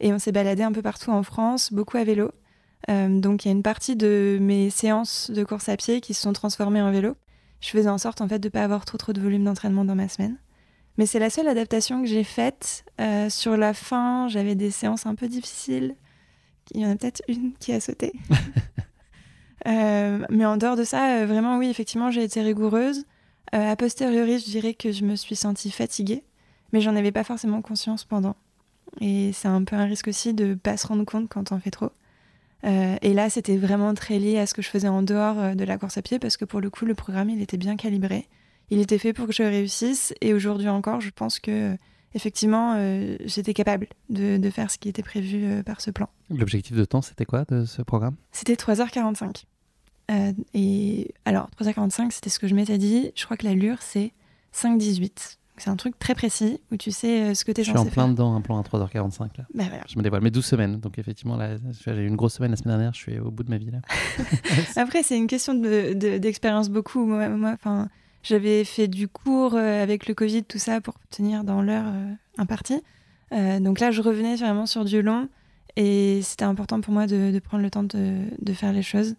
Et on s'est baladé un peu partout en France, beaucoup à vélo. donc, il y a une partie de mes séances de course à pied qui se sont transformées en vélo. Je faisais en sorte, en fait, de ne pas avoir trop, trop de volume d'entraînement dans ma semaine. Mais c'est la seule adaptation que j'ai faite. sur la fin, j'avais des séances un peu difficiles. Il y en a peut-être une qui a sauté. Euh, mais en dehors de ça, euh, vraiment, oui, effectivement, j'ai été rigoureuse. Euh, a posteriori, je dirais que je me suis sentie fatiguée, mais j'en avais pas forcément conscience pendant. Et c'est un peu un risque aussi de pas se rendre compte quand on fait trop. et là, c'était vraiment très lié à ce que je faisais en dehors de la course à pied, parce que pour le coup, le programme, il était bien calibré. Il était fait pour que je réussisse, et aujourd'hui encore, je pense que effectivement, j'étais capable de, de, faire ce qui était prévu par ce plan. L'objectif de temps, c'était quoi de ce programme? C'était 3h45. Euh, et alors, 3h45, c'était ce que je m'étais dit. Je crois que l'allure, c'est 5h18. C'est un truc très précis où tu sais euh, ce que tu es censé faire. Je suis en plein dedans, un plan à 3h45 là. Bah, je me dévoile, mais 12 semaines. Donc effectivement, là, j'ai eu une grosse semaine la semaine dernière, je suis au bout de ma vie là. Après, c'est une question d'expérience de, beaucoup. Moi, moi j'avais fait du cours euh, avec le Covid, tout ça, pour tenir dans l'heure impartie. donc là, je revenais vraiment sur du long et c'était important pour moi de, de prendre le temps de, de faire les choses.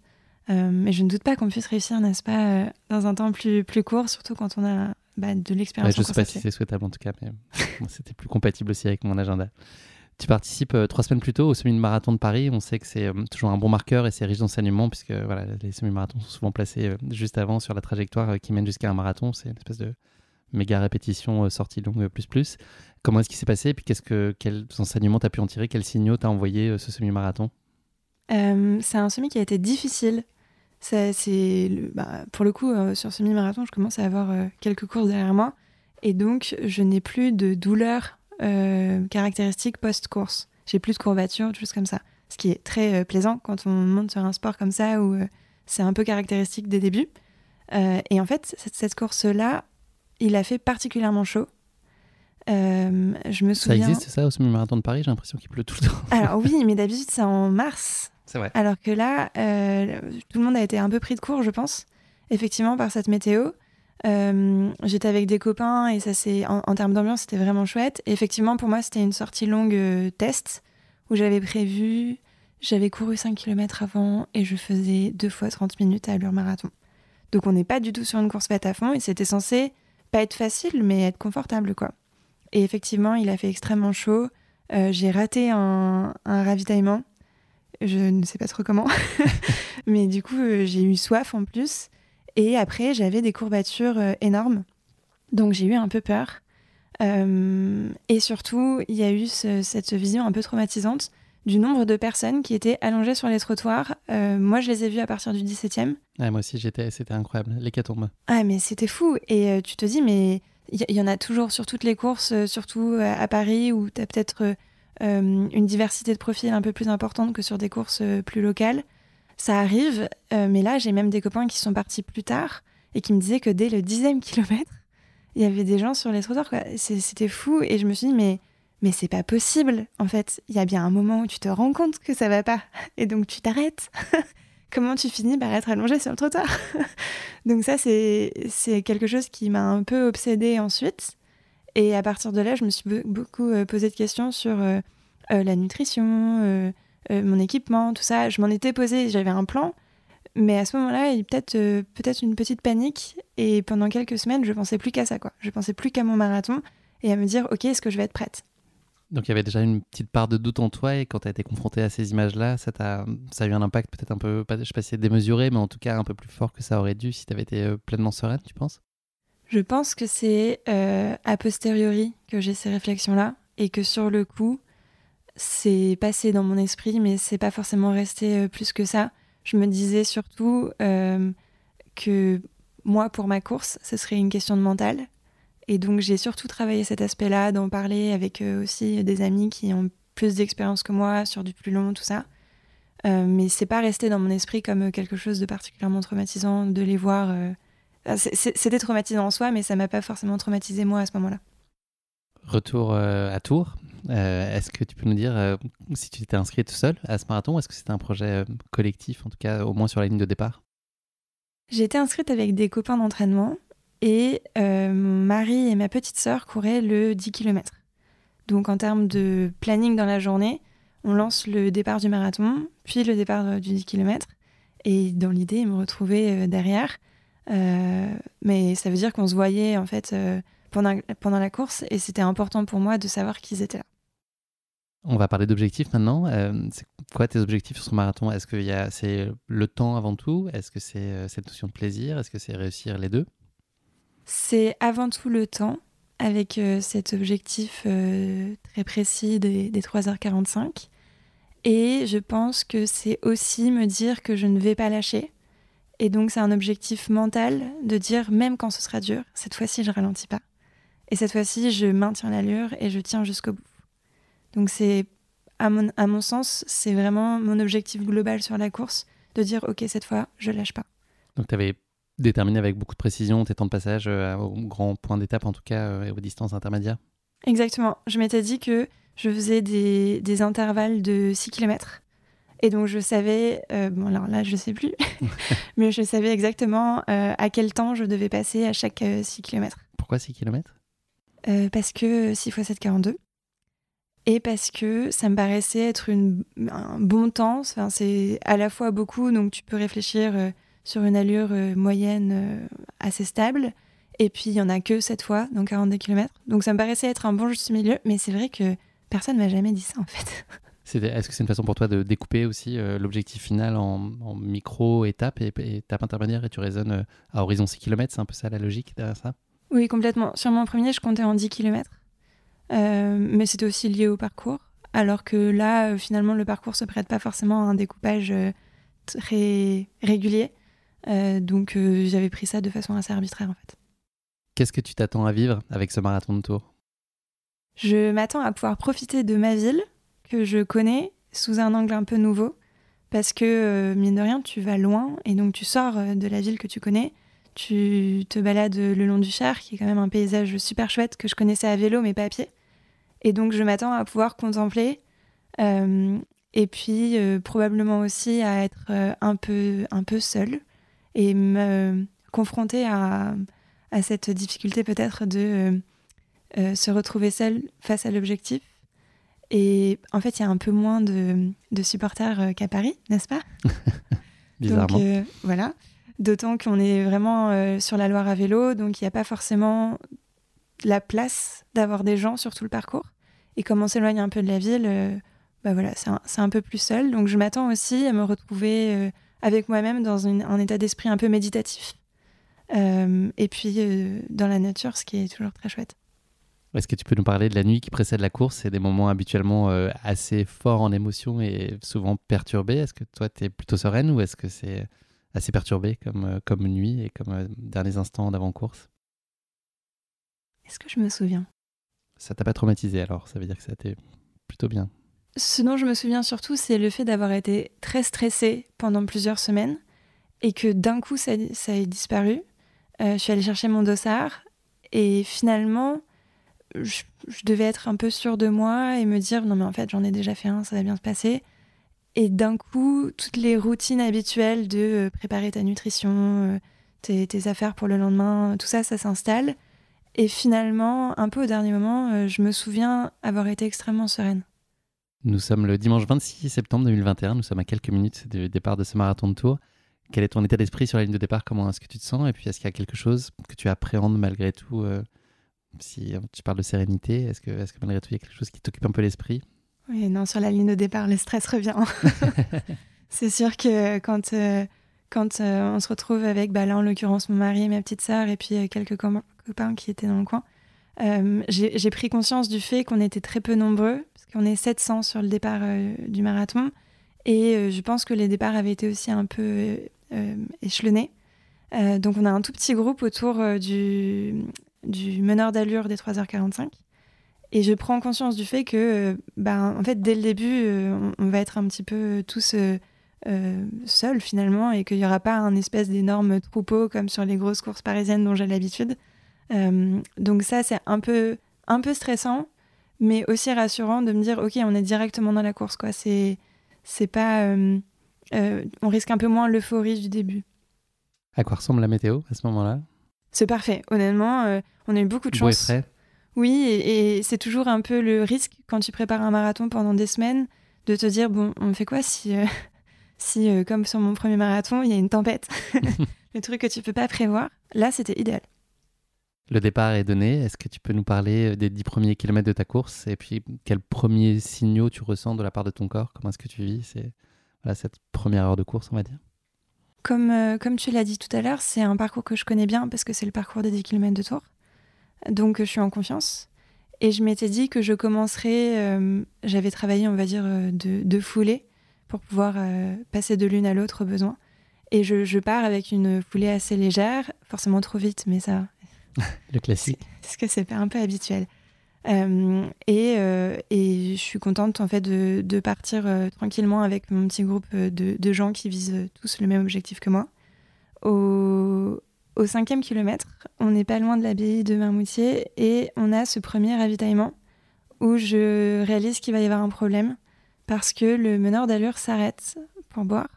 Euh, mais je ne doute pas qu'on puisse réussir, n'est-ce pas, euh, dans un temps plus, plus court, surtout quand on a bah, de l'expérience. je ne sais pas si c'est souhaitable en tout cas, mais c'était plus compatible aussi avec mon agenda. Tu participes euh, trois semaine plus tôt au semi-marathon de Paris. On sait que c'est toujours un bon marqueur et c'est riche d'enseignements puisque voilà, les semi-marathons sont souvent placés juste avant sur la trajectoire qui mène jusqu'à un marathon. C'est une espèce de méga répétition, sortie longue, plus plus. Comment est-ce qu'il s'est passé Et puis, quels enseignements tu as pu en tirer? Quels signaux t'as envoyé ce semi-marathon? C'est un semi qui a été difficile. C'est, bah, pour le coup, sur semi-marathon, je commence à avoir quelques courses derrière moi. Et donc, je n'ai plus de douleur caractéristique post-course. J'ai plus de courbatures, des choses comme ça. Ce qui est très plaisant quand on monte sur un sport comme ça où c'est un peu caractéristique des débuts. Euh, et en fait, cette, course-là, il a fait particulièrement chaud. Euh, je me souviens... Ça existe ça au semi-marathon de Paris J'ai l'impression qu'il pleut tout le temps. Alors oui, mais d'habitude c'est en mars. C'est vrai. Alors que là, euh, tout le monde a été un peu pris de court, je pense, effectivement, par cette météo. J'étais avec des copains et ça c'est en, termes d'ambiance c'était vraiment chouette. Et effectivement pour moi c'était une sortie longue test où j'avais prévu j'avais couru 5 km avant et je faisais deux fois 30 minutes à allure marathon. Donc on n'est pas du tout sur une course faite à fond et c'était censé pas être facile mais être confortable quoi. Et effectivement, il a fait extrêmement chaud. Euh, j'ai raté un, ravitaillement. Je ne sais pas trop comment. mais du coup, euh, j'ai eu soif en plus. Et après, j'avais des courbatures euh, énormes. Donc j'ai eu un peu peur. et surtout, il y a eu cette vision un peu traumatisante du nombre de personnes qui étaient allongées sur les trottoirs. Euh, moi, je les ai vues à partir du 17e. moi aussi, j'étais, c'était incroyable, l'hécatombe. Ah, mais c'était fou. Et euh, tu te dis, mais il y, en a toujours sur toutes les courses, euh, surtout à, Paris, où tu as peut-être une diversité de profils un peu plus importante que sur des courses plus locales. Ça arrive, mais là, j'ai même des copains qui sont partis plus tard et qui me disaient que dès le dixième kilomètre, il y avait des gens sur les trottoirs. C'était fou. Et je me suis dit, mais c'est pas possible. En fait, il y a bien un moment où tu te rends compte que ça va pas, et donc tu t'arrêtes. Comment tu finis par être allongé sur le trottoir? Donc ça, c'est quelque chose qui m'a un peu obsédée ensuite. Et à partir de là, je me suis beaucoup euh, posé de questions sur euh, euh, la nutrition, mon équipement, tout ça. Je m'en étais posé, j'avais un plan, mais à ce moment-là, il y a peut-être peut-être une petite panique. Et pendant quelques semaines, je pensais plus qu'à ça, quoi. Je pensais plus qu'à mon marathon et à me dire, ok, est-ce que je vais être prête? Donc il y avait déjà une petite part de doute en toi et quand tu as été confronté à ces images-là, ça, a, ça a eu un impact peut-être un peu, je sais pas si c'est démesuré, mais en tout cas un peu plus fort que ça aurait dû si tu avais été euh, pleinement sereine, tu penses? Je pense que c'est euh, a posteriori que j'ai ces réflexions-là et que sur le coup, c'est passé dans mon esprit, mais c'est pas forcément resté euh, plus que ça. Je me disais surtout que moi, pour ma course, ce serait une question de mental et donc j'ai surtout travaillé cet aspect-là, d'en parler avec euh, aussi des amis qui ont plus d'expérience que moi sur du plus long, tout ça. Euh, mais c'est pas resté dans mon esprit comme quelque chose de particulièrement traumatisant de les voir. Euh, c'était traumatisant en soi, mais ça m'a pas forcément traumatisé moi à ce moment-là. Retour à Tours. Est-ce que tu peux nous dire si tu t'es inscrite seule à ce marathon Est-ce que c'était un projet collectif, en tout cas au moins sur la ligne de départ? J'ai été inscrite avec des copains d'entraînement et euh, mon mari et ma petite sœur couraient le 10 km. Donc en termes de planning dans la journée, on lance le départ du marathon, puis le départ euh, du 10 km. Et dans l'idée, me retrouver euh, derrière. mais ça veut dire qu'on se voyait en fait pendant la course et c'était important pour moi de savoir qu'ils étaient là. On va parler d'objectifs maintenant. c'est quoi tes objectifs sur ce marathon? Est-ce que c'est le temps avant tout? Est-ce que c'est cette notion de plaisir? Est-ce que c'est réussir les deux? C'est avant tout le temps, avec euh, cet objectif euh, très précis des, 3h45. Et je pense que c'est aussi me dire que je ne vais pas lâcher. Et donc c'est un objectif mental de dire même quand ce sera dur, cette fois-ci je ralentis pas. Et cette fois-ci je maintiens l'allure et je tiens jusqu'au bout. Donc c'est à mon, à mon sens, c'est vraiment mon objectif global sur la course de dire ok cette fois je lâche pas. Donc tu avais déterminer avec beaucoup de précision tes temps de passage euh, au grand point d'étape, en tout cas, euh, et aux distances intermédiaires Exactement. Je m'étais dit que je faisais des, des, intervalles de 6 km. Et donc, je savais, euh, bon, alors là, je sais plus, mais je savais exactement à quel temps je devais passer à chaque 6 km. Pourquoi 6 km Parce que 6 x 7, 42. Et parce que ça me paraissait être une, un bon temps. Enfin, c'est à la fois beaucoup, donc tu peux réfléchir sur une allure euh, moyenne euh, assez stable. Et puis, il n'y en a que cette fois, dans 42 km. Donc, ça me paraissait être un bon juste milieu, mais c'est vrai que personne ne m'a jamais dit ça, en fait. Est-ce que c'est une façon pour toi de découper aussi euh, l'objectif final en, micro-étapes et, étapes intermédiaires? Et tu raisonnes à horizon 6 km C'est un peu ça la logique derrière ça? Oui, complètement. Sur mon premier, je comptais en 10 km. Mais c'était aussi lié au parcours. Alors que là, finalement, le parcours se prête pas forcément à un découpage très régulier. donc j'avais pris ça de façon assez arbitraire en fait. Qu'est-ce que tu t'attends à vivre avec ce marathon de tour? Je m'attends à pouvoir profiter de ma ville que je connais sous un angle un peu nouveau parce que euh, mine de rien tu vas loin et donc tu sors euh, de la ville que tu connais, tu te balades le long du Cher qui est quand même un paysage super chouette que je connaissais à vélo mais pas à pied et donc je m'attends à pouvoir contempler euh, et puis probablement aussi à être un peu un peu seule et me confronter à à cette difficulté peut-être de euh, euh, se retrouver seul face à l'objectif. Et en fait, il y a un peu moins de, supporters euh, qu'à Paris, n'est-ce pas? Bizarrement. Donc, voilà. D'autant qu'on est vraiment sur la Loire à vélo, donc il n'y a pas forcément la place d'avoir des gens sur tout le parcours. Et comme on s'éloigne un peu de la ville, bah voilà, c'est un, un, peu plus seul. Donc je m'attends aussi à me retrouver avec moi-même dans un état d'esprit un peu méditatif. Euh, et puis euh, dans la nature, ce qui est toujours très chouette. Est-ce que tu peux nous parler de la nuit qui précède la course? C'est des moments habituellement euh, assez forts en émotion et souvent perturbés. Est-ce que toi, tu es plutôt sereine ou est-ce que c'est assez perturbé comme, comme nuit et comme derniers instants d'avant-course Est-ce que je me souviens? Ça t'a pas traumatisé alors? Ça veut dire que ça a été plutôt bien. Ce dont je me souviens surtout, c'est le fait d'avoir été très stressée pendant plusieurs semaines et que d'un coup, ça, ça ait disparu euh, je suis allée chercher mon dossard et finalement, je, devais être un peu sûre de moi et me dire non mais en fait j'en ai déjà fait un, ça va bien se passer. Et d'un coup, toutes les routines habituelles de euh, préparer ta nutrition, euh, tes, affaires pour le lendemain, tout ça, ça s'installe. Et finalement, un peu au dernier moment, je me souviens avoir été extrêmement sereine. Nous sommes le dimanche 26 septembre 2021, nous sommes à quelques minutes du départ de ce marathon de tour. Quel est ton état d'esprit sur la ligne de départ? Comment est-ce que tu te sens? Et puis, est-ce qu'il y a quelque chose que tu appréhendes malgré tout euh, Si tu parles de sérénité, est-ce que, est que malgré tout, il y a quelque chose qui t'occupe un peu l'esprit? Oui, non, sur la ligne de départ, le stress revient. c'est sûr que quand, euh, quand euh, on se retrouve avec, bah, là, en l'occurrence, mon mari, ma petite sœur, et puis quelques copains qui étaient dans le coin, j'ai pris conscience du fait qu'on était très peu nombreux, parce qu'on est 700 sur le départ du marathon. Et je pense que les départs avaient été aussi un peu euh, échelonné. Euh, donc on a un tout petit groupe autour euh, du, du meneur d'allure des 3h45. Et je prends conscience du fait que, ben, en fait, dès le début, on, va être un petit peu tous seuls finalement et qu'il n'y aura pas un espèce d'énorme troupeau comme sur les grosses courses parisiennes dont j'ai l'habitude. donc ça, c'est un peu, un peu stressant, mais aussi rassurant de me dire, ok, on est directement dans la course, quoi. C'est, c'est pas, euh, on risque un peu moins l'euphorie du début. À quoi ressemble la météo à ce moment-là? C'est parfait. Honnêtement, euh, on a eu beaucoup de chance. Beau et frais? Oui, et, c'est toujours un peu le risque quand tu prépares un marathon pendant des semaines de te dire bon, on fait quoi si, euh, si comme sur mon premier marathon, il y a une tempête, le truc que tu peux pas prévoir. Là, c'était idéal. Le départ est donné. Est-ce que tu peux nous parler des dix premiers kilomètres de ta course et puis quels premiers signaux tu ressens de la part de ton corps? Comment est-ce que tu vis cette première heure de course, on va dire? Comme, euh, comme tu l'as dit tout à l'heure, c'est un parcours que je connais bien parce que c'est le parcours des 10 km de tour. Donc je suis en confiance. Et je m'étais dit que je commencerais, euh, j'avais travaillé, on va dire, euh, de, de foulée pour pouvoir passer de l'une à l'autre au besoin. Et je, je, pars avec une foulée assez légère, forcément trop vite, mais ça. le classique. Parce que c'est un peu habituel. Euh, et, euh, et, je suis contente en fait de, de partir euh, tranquillement avec mon petit groupe de, de, gens qui visent tous le même objectif que moi. Au, au cinquième kilomètre, on n'est pas loin de l'abbaye de Marmoutier et on a ce premier ravitaillement où je réalise qu'il va y avoir un problème parce que le meneur d'allure s'arrête pour boire.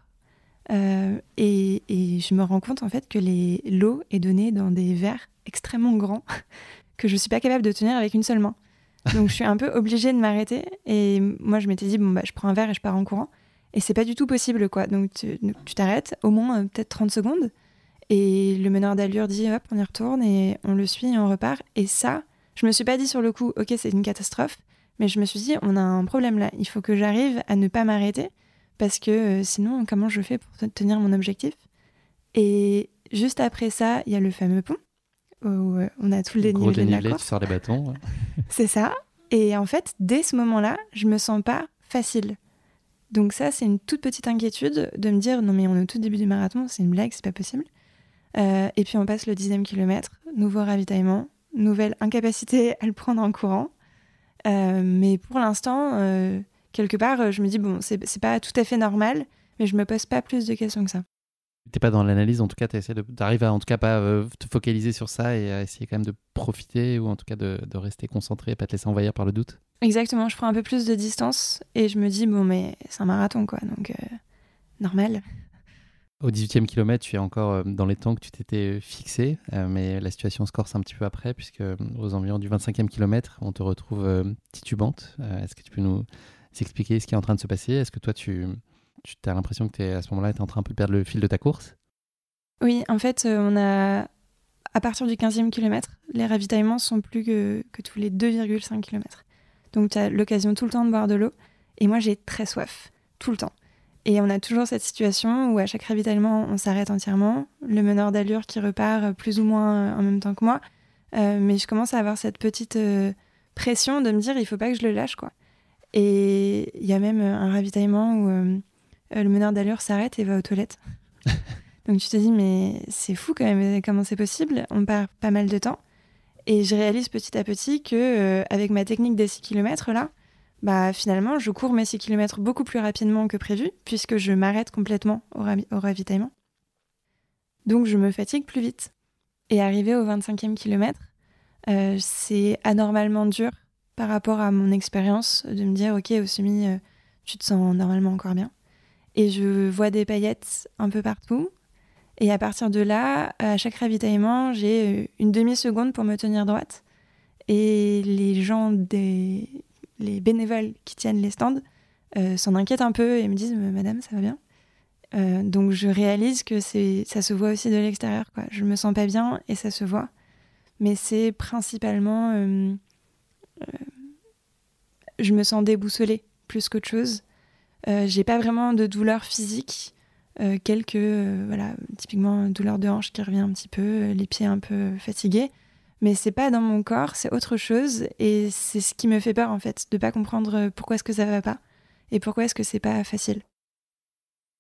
et, et, je me rends compte en fait que l'eau est donnée dans des verres extrêmement grands que je suis pas capable de tenir avec une seule main. Donc je suis un peu obligée de m'arrêter. Et moi, je m'étais dit, bon, bah, je prends un verre et je pars en courant. Et c'est pas du tout possible, quoi. Donc tu t'arrêtes au moins euh, peut-être 30 secondes. Et le meneur d'allure dit, hop, on y retourne et on le suit et on repart. Et ça, je me suis pas dit sur le coup, ok, c'est une catastrophe. Mais je me suis dit, on a un problème là. Il faut que j'arrive à ne pas m'arrêter. Parce que euh, sinon, comment je fais pour tenir mon objectif? Et juste après ça, il y a le fameux pont où euh, on a tout le dénivelé, Gros de la dénivelé, tu sors les bâtons. ouais. C'est ça. Et en fait, dès ce moment-là, je me sens pas facile. Donc ça, c'est une toute petite inquiétude de me dire non mais on est au tout début du marathon, c'est une blague, c'est pas possible. Euh, et puis on passe le dixième kilomètre, nouveau ravitaillement, nouvelle incapacité à le prendre en courant. Euh, mais pour l'instant, euh, quelque part, je me dis bon, c'est pas tout à fait normal, mais je me pose pas plus de questions que ça. T'es pas dans l'analyse, en tout cas, tu arrives à en tout cas pas te focaliser sur ça et à essayer quand même de profiter ou en tout cas de, de rester concentré et pas te laisser envahir par le doute. Exactement, je prends un peu plus de distance et je me dis bon mais c'est un marathon quoi, donc normal. Au 18e kilomètre, tu es encore euh, dans les temps que tu t'étais fixé, euh, mais la situation se corse un petit peu après, puisque euh, aux environs du 25e kilomètre, on te retrouve titubante. Est-ce que tu peux nous expliquer ce qui est en train de se passer? Est-ce que toi, tu, tu as l'impression que es, à ce moment-là, tu es en train de perdre le fil de ta course? Oui, en fait, on a à partir du 15e kilomètre, les ravitaillements sont plus que, que tous les 2,5 km. Donc tu as l'occasion tout le temps de boire de l'eau et moi j'ai très soif tout le temps. Et on a toujours cette situation où à chaque ravitaillement, on s'arrête entièrement, le meneur d'allure qui repart plus ou moins en même temps que moi, Euh, mais je commence à avoir cette petite euh, pression de me dire il faut pas que je le lâche quoi. Et il y a même euh, un ravitaillement où euh, euh, le meneur d'allure s'arrête et va aux toilettes. Donc tu te dis mais c'est fou quand même comment c'est possible, on perd pas mal de temps. Et je réalise petit à petit que euh, avec ma technique des 6 km là, bah finalement je cours mes 6 km beaucoup plus rapidement que prévu puisque je m'arrête complètement au, ravi- au ravitaillement. Donc je me fatigue plus vite. Et arrivé au 25e kilomètre, euh, c'est anormalement dur par rapport à mon expérience de me dire ok au semi euh, tu te sens normalement encore bien. Et je vois des paillettes un peu partout. Et à partir de là, à chaque ravitaillement, j'ai euh, une demi-seconde pour me tenir droite. Et les gens, des... les bénévoles qui tiennent les stands, euh, s'en inquiètent un peu et me disent Madame, ça va bien? Euh, Donc je réalise que ça se voit aussi de l'extérieur. Quoi. Je me sens pas bien et ça se voit. Mais c'est principalement. euh, je me sens déboussolée plus qu'autre chose. J'ai pas vraiment de douleur physique. Quelques, voilà, typiquement douleur de hanche qui revient un petit peu, les pieds un peu fatigués. Mais c'est pas dans mon corps, c'est autre chose. Et c'est ce qui me fait peur, en fait, de pas comprendre euh, pourquoi est-ce que ça va pas et pourquoi est-ce que c'est pas facile.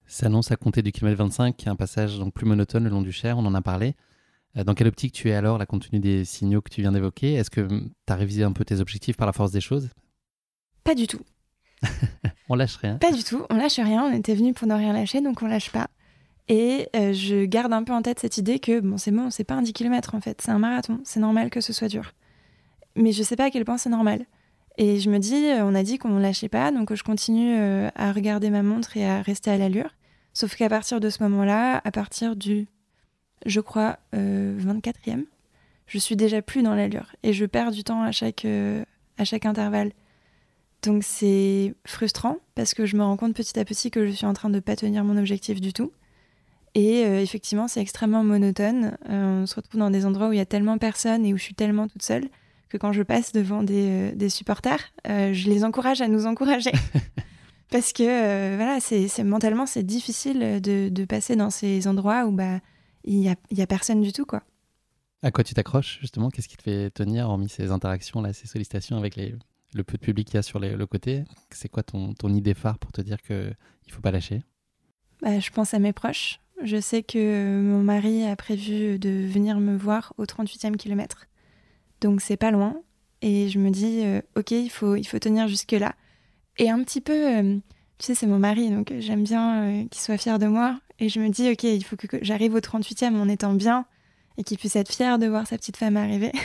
S'annonce à compter du kilomètre 25, un passage donc plus monotone le long du Cher, on en a parlé. Euh, Dans quelle optique tu es alors, là, compte tenu des signaux que tu viens d'évoquer? Est-ce que tu as révisé un peu tes objectifs par la force des choses? Pas du tout. On lâche rien. Pas du tout. On lâche rien. On était venu pour ne rien lâcher, donc on lâche pas. Et euh, je garde un peu en tête cette idée que bon, c'est bon, c'est pas un 10 km en fait, c'est un marathon. C'est normal que ce soit dur. Mais je sais pas à quel point c'est normal. Et je me dis, euh, on a dit qu'on lâchait pas, donc je continue euh, à regarder ma montre et à rester à l'allure. Sauf qu'à partir de ce moment-là, à partir du, je crois, euh, 24e, je suis déjà plus dans l'allure et je perds du temps à chaque, à chaque intervalle. Donc c'est frustrant parce que je me rends compte petit à petit que je suis en train de pas tenir mon objectif du tout. Et euh, effectivement, c'est extrêmement monotone. Euh, on se retrouve dans des endroits où il y a tellement personne et où je suis tellement toute seule que quand je passe devant des, euh, des supporters, je les encourage à nous encourager. parce que voilà, c'est mentalement, c'est difficile de, de passer dans ces endroits où bah, il n'y a, y a personne du tout. quoi. À quoi tu t'accroches justement? Qu'est-ce qui te fait tenir, hormis ces interactions, là, ces sollicitations avec les, le peu de public qu'il y a sur les- le côté? C'est quoi ton, ton idée phare pour te dire qu'il ne faut pas lâcher? Bah, je pense à mes proches. Je sais que mon mari a prévu de venir me voir au 38e kilomètre. Donc c'est pas loin. Et je me dis, euh, ok, il faut, il faut tenir jusque-là. Et un petit peu, euh, tu sais, c'est mon mari, donc j'aime bien euh, qu'il soit fier de moi. Et je me dis, ok, il faut que, j'arrive au 38e en étant bien et qu'il puisse être fier de voir sa petite femme arriver.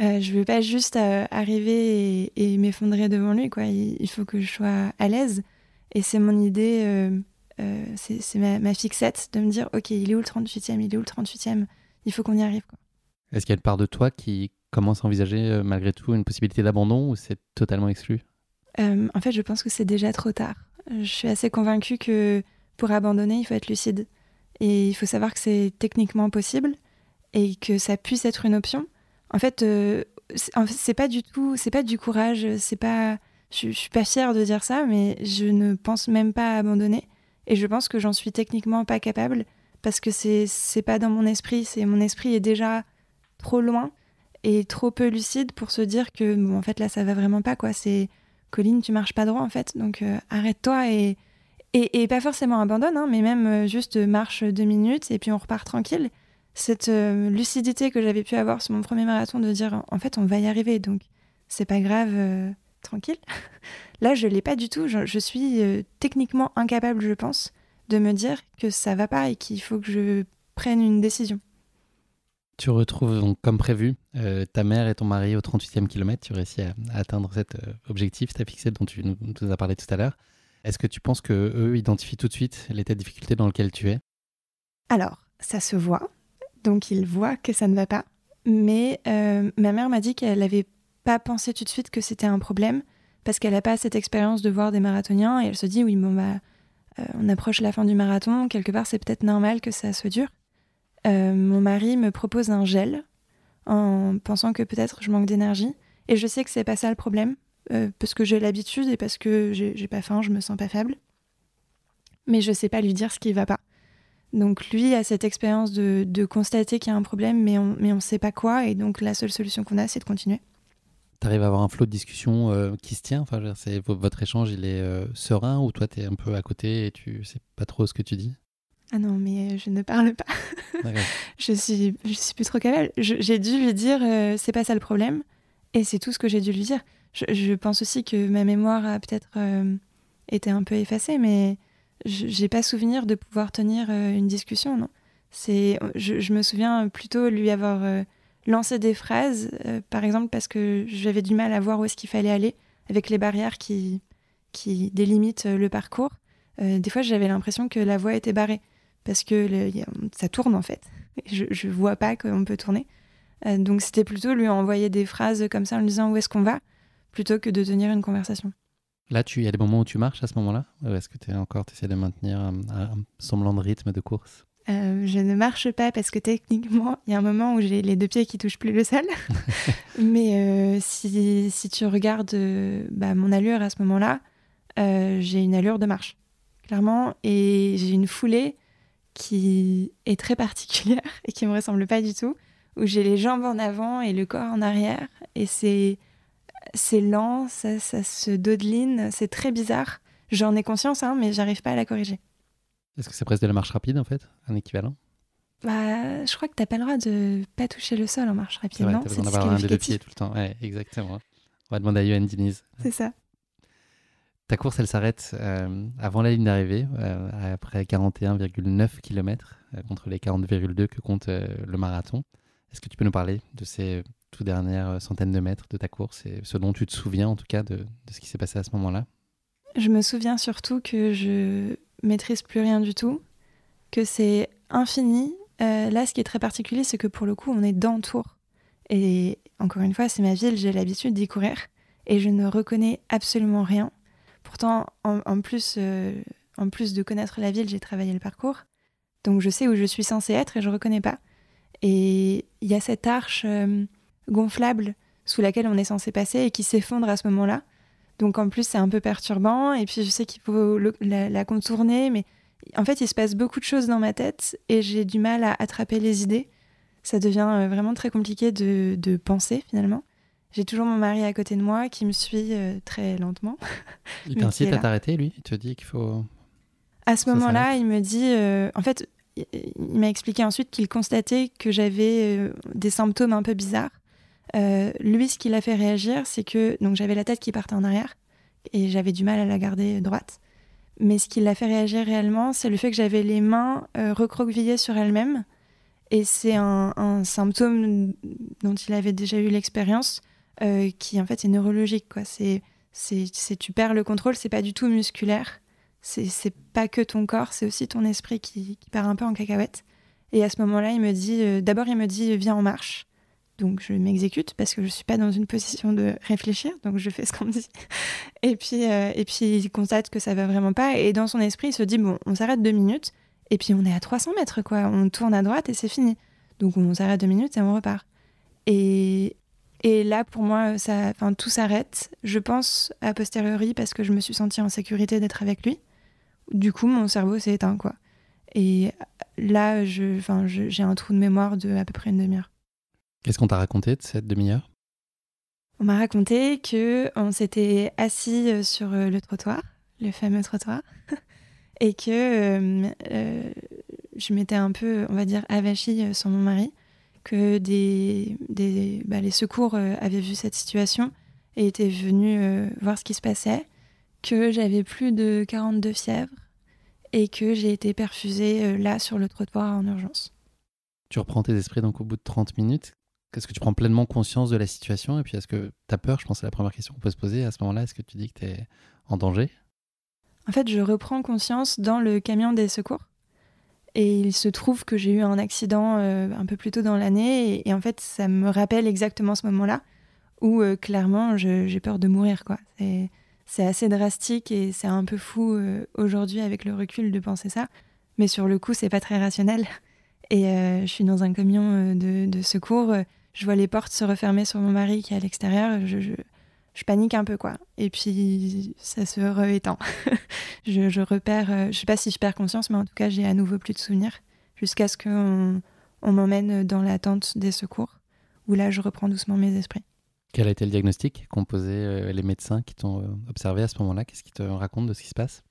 Je veux pas juste arriver et, m'effondrer devant lui, quoi. Il faut que je sois à l'aise. Et c'est mon idée. Euh, c'est ma, ma fixette de me dire ok il est où le 38e il est où le 38e il faut qu'on y arrive. Est-ce qu'il y a une part de toi qui commence à envisager euh, malgré tout une possibilité d'abandon ou c'est totalement exclu? Euh, en fait je pense que c'est déjà trop tard. Je suis assez convaincue que pour abandonner il faut être lucide. Et il faut savoir que c'est techniquement possible et que ça puisse être une option. En fait euh, c'est pas du tout c'est pas du courage c'est pas je, je suis pas fière de dire ça mais je ne pense même pas à abandonner et je pense que j'en suis techniquement pas capable parce que c'est c'est pas dans mon esprit c'est mon esprit est déjà trop loin et trop peu lucide pour se dire que bon, en fait là ça va vraiment pas quoi. C'est Colline, tu marches pas droit en fait, donc euh, arrête-toi et, et, pas forcément abandonne, hein, mais même euh, juste marche deux minutes et puis on repart tranquille. Cette euh, lucidité que j'avais pu avoir sur mon premier marathon de dire en fait on va y arriver, donc c'est pas grave, tranquille. Là je l'ai pas du tout, je, je suis techniquement incapable, je pense, de me dire que ça va pas et qu'il faut que je prenne une décision. Tu retrouves donc, comme prévu, euh, ta mère et ton mari au 38e kilomètre. Tu réussis à, atteindre cet euh, objectif, tu as fixé, dont tu nous, as parlé tout à l'heure. Est-ce que tu penses que eux identifient tout de suite l'état de difficulté dans lequel tu es? Alors, ça se voit. Donc, ils voient que ça ne va pas. Mais euh, ma mère m'a dit qu'elle n'avait pas pensé tout de suite que c'était un problème parce qu'elle n'a pas cette expérience de voir des marathoniens et elle se dit oui, bon, bah, on approche la fin du marathon, quelque part, c'est peut-être normal que ça soit dur. Euh, mon mari me propose un gel en pensant que peut-être je manque d'énergie. Et je sais que c'est pas ça le problème, euh, parce que j'ai l'habitude et parce que j'ai pas faim, je me sens pas faible. Mais je sais pas lui dire ce qui va pas. Donc lui a cette expérience de, constater qu'il y a un problème, mais on mais on sait pas quoi, et donc la seule solution qu'on a, c'est de continuer. Tu arrives à avoir un flot de discussion euh, qui se tient enfin, Votre échange, il est serein ou toi, tu es un peu à côté et tu sais pas trop ce que tu dis? Ah non, mais je ne parle pas. je suis, je suis plus trop capable. J'ai dû lui dire, euh, c'est pas ça le problème, et c'est tout ce que j'ai dû lui dire. Je, pense aussi que ma mémoire a peut-être euh, été un peu effacée, mais j'ai pas souvenir de pouvoir tenir euh, une discussion. Non, c'est, je, me souviens plutôt lui avoir lancé des phrases, par exemple parce que j'avais du mal à voir où est-ce qu'il fallait aller avec les barrières qui qui délimitent le parcours. des fois, j'avais l'impression que la voie était barrée parce que ça tourne en fait. Je, je vois pas qu'on peut tourner. Euh, donc c'était plutôt lui envoyer des phrases comme ça en lui disant où est-ce qu'on va, plutôt que de tenir une conversation. Là, il y a des moments où tu marches à ce moment-là? Ou est-ce que tu es encore, tu essaies de maintenir un, semblant de rythme de course? Euh, je ne marche pas parce que techniquement, il y a un moment où j'ai les deux pieds qui touchent plus le sol. Mais euh, si, si, tu regardes bah, mon allure à ce moment-là, j'ai une allure de marche, clairement. Et j'ai une foulée qui est très particulière et qui me ressemble pas du tout, où j'ai les jambes en avant et le corps en arrière, et c'est c'est lent, ça, ça se dodeline, c'est très bizarre. J'en ai conscience, hein, mais j'arrive pas à la corriger. Est-ce que c'est presque de la marche rapide en fait, un équivalent? Bah, je crois que t'as pas le droit de pas toucher le sol en marche rapide, non? C'est d'avoir un des deux pieds tout le temps. Ouais, exactement. On va demander à Yoann Diniz. C'est ça. Ta course, elle s'arrête euh, avant la ligne d'arrivée, euh, après 41,9 km, euh, contre les 40,2 que compte le marathon. Est-ce que tu peux nous parler de ces tout dernières centaines de mètres de ta course et ce dont tu te souviens en tout cas de, de ce qui s'est passé à ce moment-là? Je me souviens surtout que je maîtrise plus rien du tout, que c'est infini. là, ce qui est très particulier, c'est que pour le coup, on est dans Tours. Et encore une fois, c'est ma ville, j'ai l'habitude d'y courir et je ne reconnais absolument rien. Pourtant, en, plus, euh, en plus de connaître la ville, j'ai travaillé le parcours. Donc je sais où je suis censée être et je ne reconnais pas. Et il y a cette arche euh, gonflable sous laquelle on est censé passer et qui s'effondre à ce moment-là. Donc en plus, c'est un peu perturbant. Et puis je sais qu'il faut la, contourner. Mais en fait, il se passe beaucoup de choses dans ma tête et j'ai du mal à attraper les idées. Ça devient euh, vraiment très compliqué de, de penser finalement. J'ai toujours mon mari à côté de moi qui me suit euh, très lentement. Il t'incite à t'arrêter, lui? Il te dit qu'il faut. À ce moment-là, il me dit. Euh, en fait, il m'a expliqué ensuite qu'il constatait que j'avais euh, des symptômes un peu bizarres. Lui, ce qui l'a fait réagir, c'est que donc j'avais la tête qui partait en arrière et j'avais du mal à la garder droite. Mais ce qui l'a fait réagir réellement, c'est le fait que j'avais les mains recroquevillées sur elles-mêmes. Et c'est un, symptôme dont il avait déjà eu l'expérience euh, qui en fait est neurologique. Quoi. C'est, c'est, tu perds le contrôle, c'est pas du tout musculaire. C'est, c'est pas que ton corps, c'est aussi ton esprit qui, part un peu en cacahuète. Et à ce moment-là, il me dit, euh, d'abord il me dit viens en marche. Donc je m'exécute parce que je suis pas dans une position de réfléchir, donc je fais ce qu'on me dit. Et puis, euh, et puis il constate que ça va vraiment pas. Et dans son esprit, il se dit bon, on s'arrête deux minutes. Et puis on est à 300 mètres, quoi. On tourne à droite et c'est fini. Donc on s'arrête deux minutes et on repart. Et, et là, pour moi, ça, tout s'arrête. Je pense a posteriori parce que je me suis sentie en sécurité d'être avec lui. Du coup, mon cerveau s'est éteint, quoi. Et là, je, j'ai un trou de mémoire de à peu près une demi-heure. Qu'est-ce qu'on t'a raconté de cette demi-heure? On m'a raconté que on s'était assis euh, sur euh, le trottoir, le fameux trottoir, et que je m'étais un peu, on va dire, avachie sur mon mari, que des, des bah, les secours avaient vu cette situation et étaient venus voir ce qui se passait, que j'avais plus de 42 fièvres et que j'ai été perfusée là sur le trottoir en urgence. Tu reprends tes esprits donc au bout de 30 minutes. Est-ce que tu prends pleinement conscience de la situation? Et puis est-ce que tu as peur? Je pense que c'est la première question qu'on peut se poser à ce moment-là. Est-ce que tu dis que tu es en danger? En fait, je reprends conscience dans le camion des secours. Et il se trouve que j'ai eu un accident euh, un peu plus tôt dans l'année. Et, en fait, ça me rappelle exactement ce moment-là où euh, clairement j'ai peur de mourir. C'est assez drastique et c'est un peu fou euh, aujourd'hui avec le recul de penser ça. Mais sur le coup, c'est pas très rationnel. Et je suis dans un camion de secours je vois les portes se refermer sur mon mari qui est à l'extérieur, je, panique un peu, quoi. Et puis, ça se réétend. je, je, repère, euh, je sais pas si je perds conscience, mais en tout cas, j'ai à nouveau plus de souvenirs, jusqu'à ce qu'on on, m'emmène dans la tente des secours, où là, je reprends doucement mes esprits. Quel a été le diagnostic qu'ont posé euh, les médecins qui t'ont euh, observé à ce moment-là? Qu'est-ce qu'ils te racontent de ce qui se passe?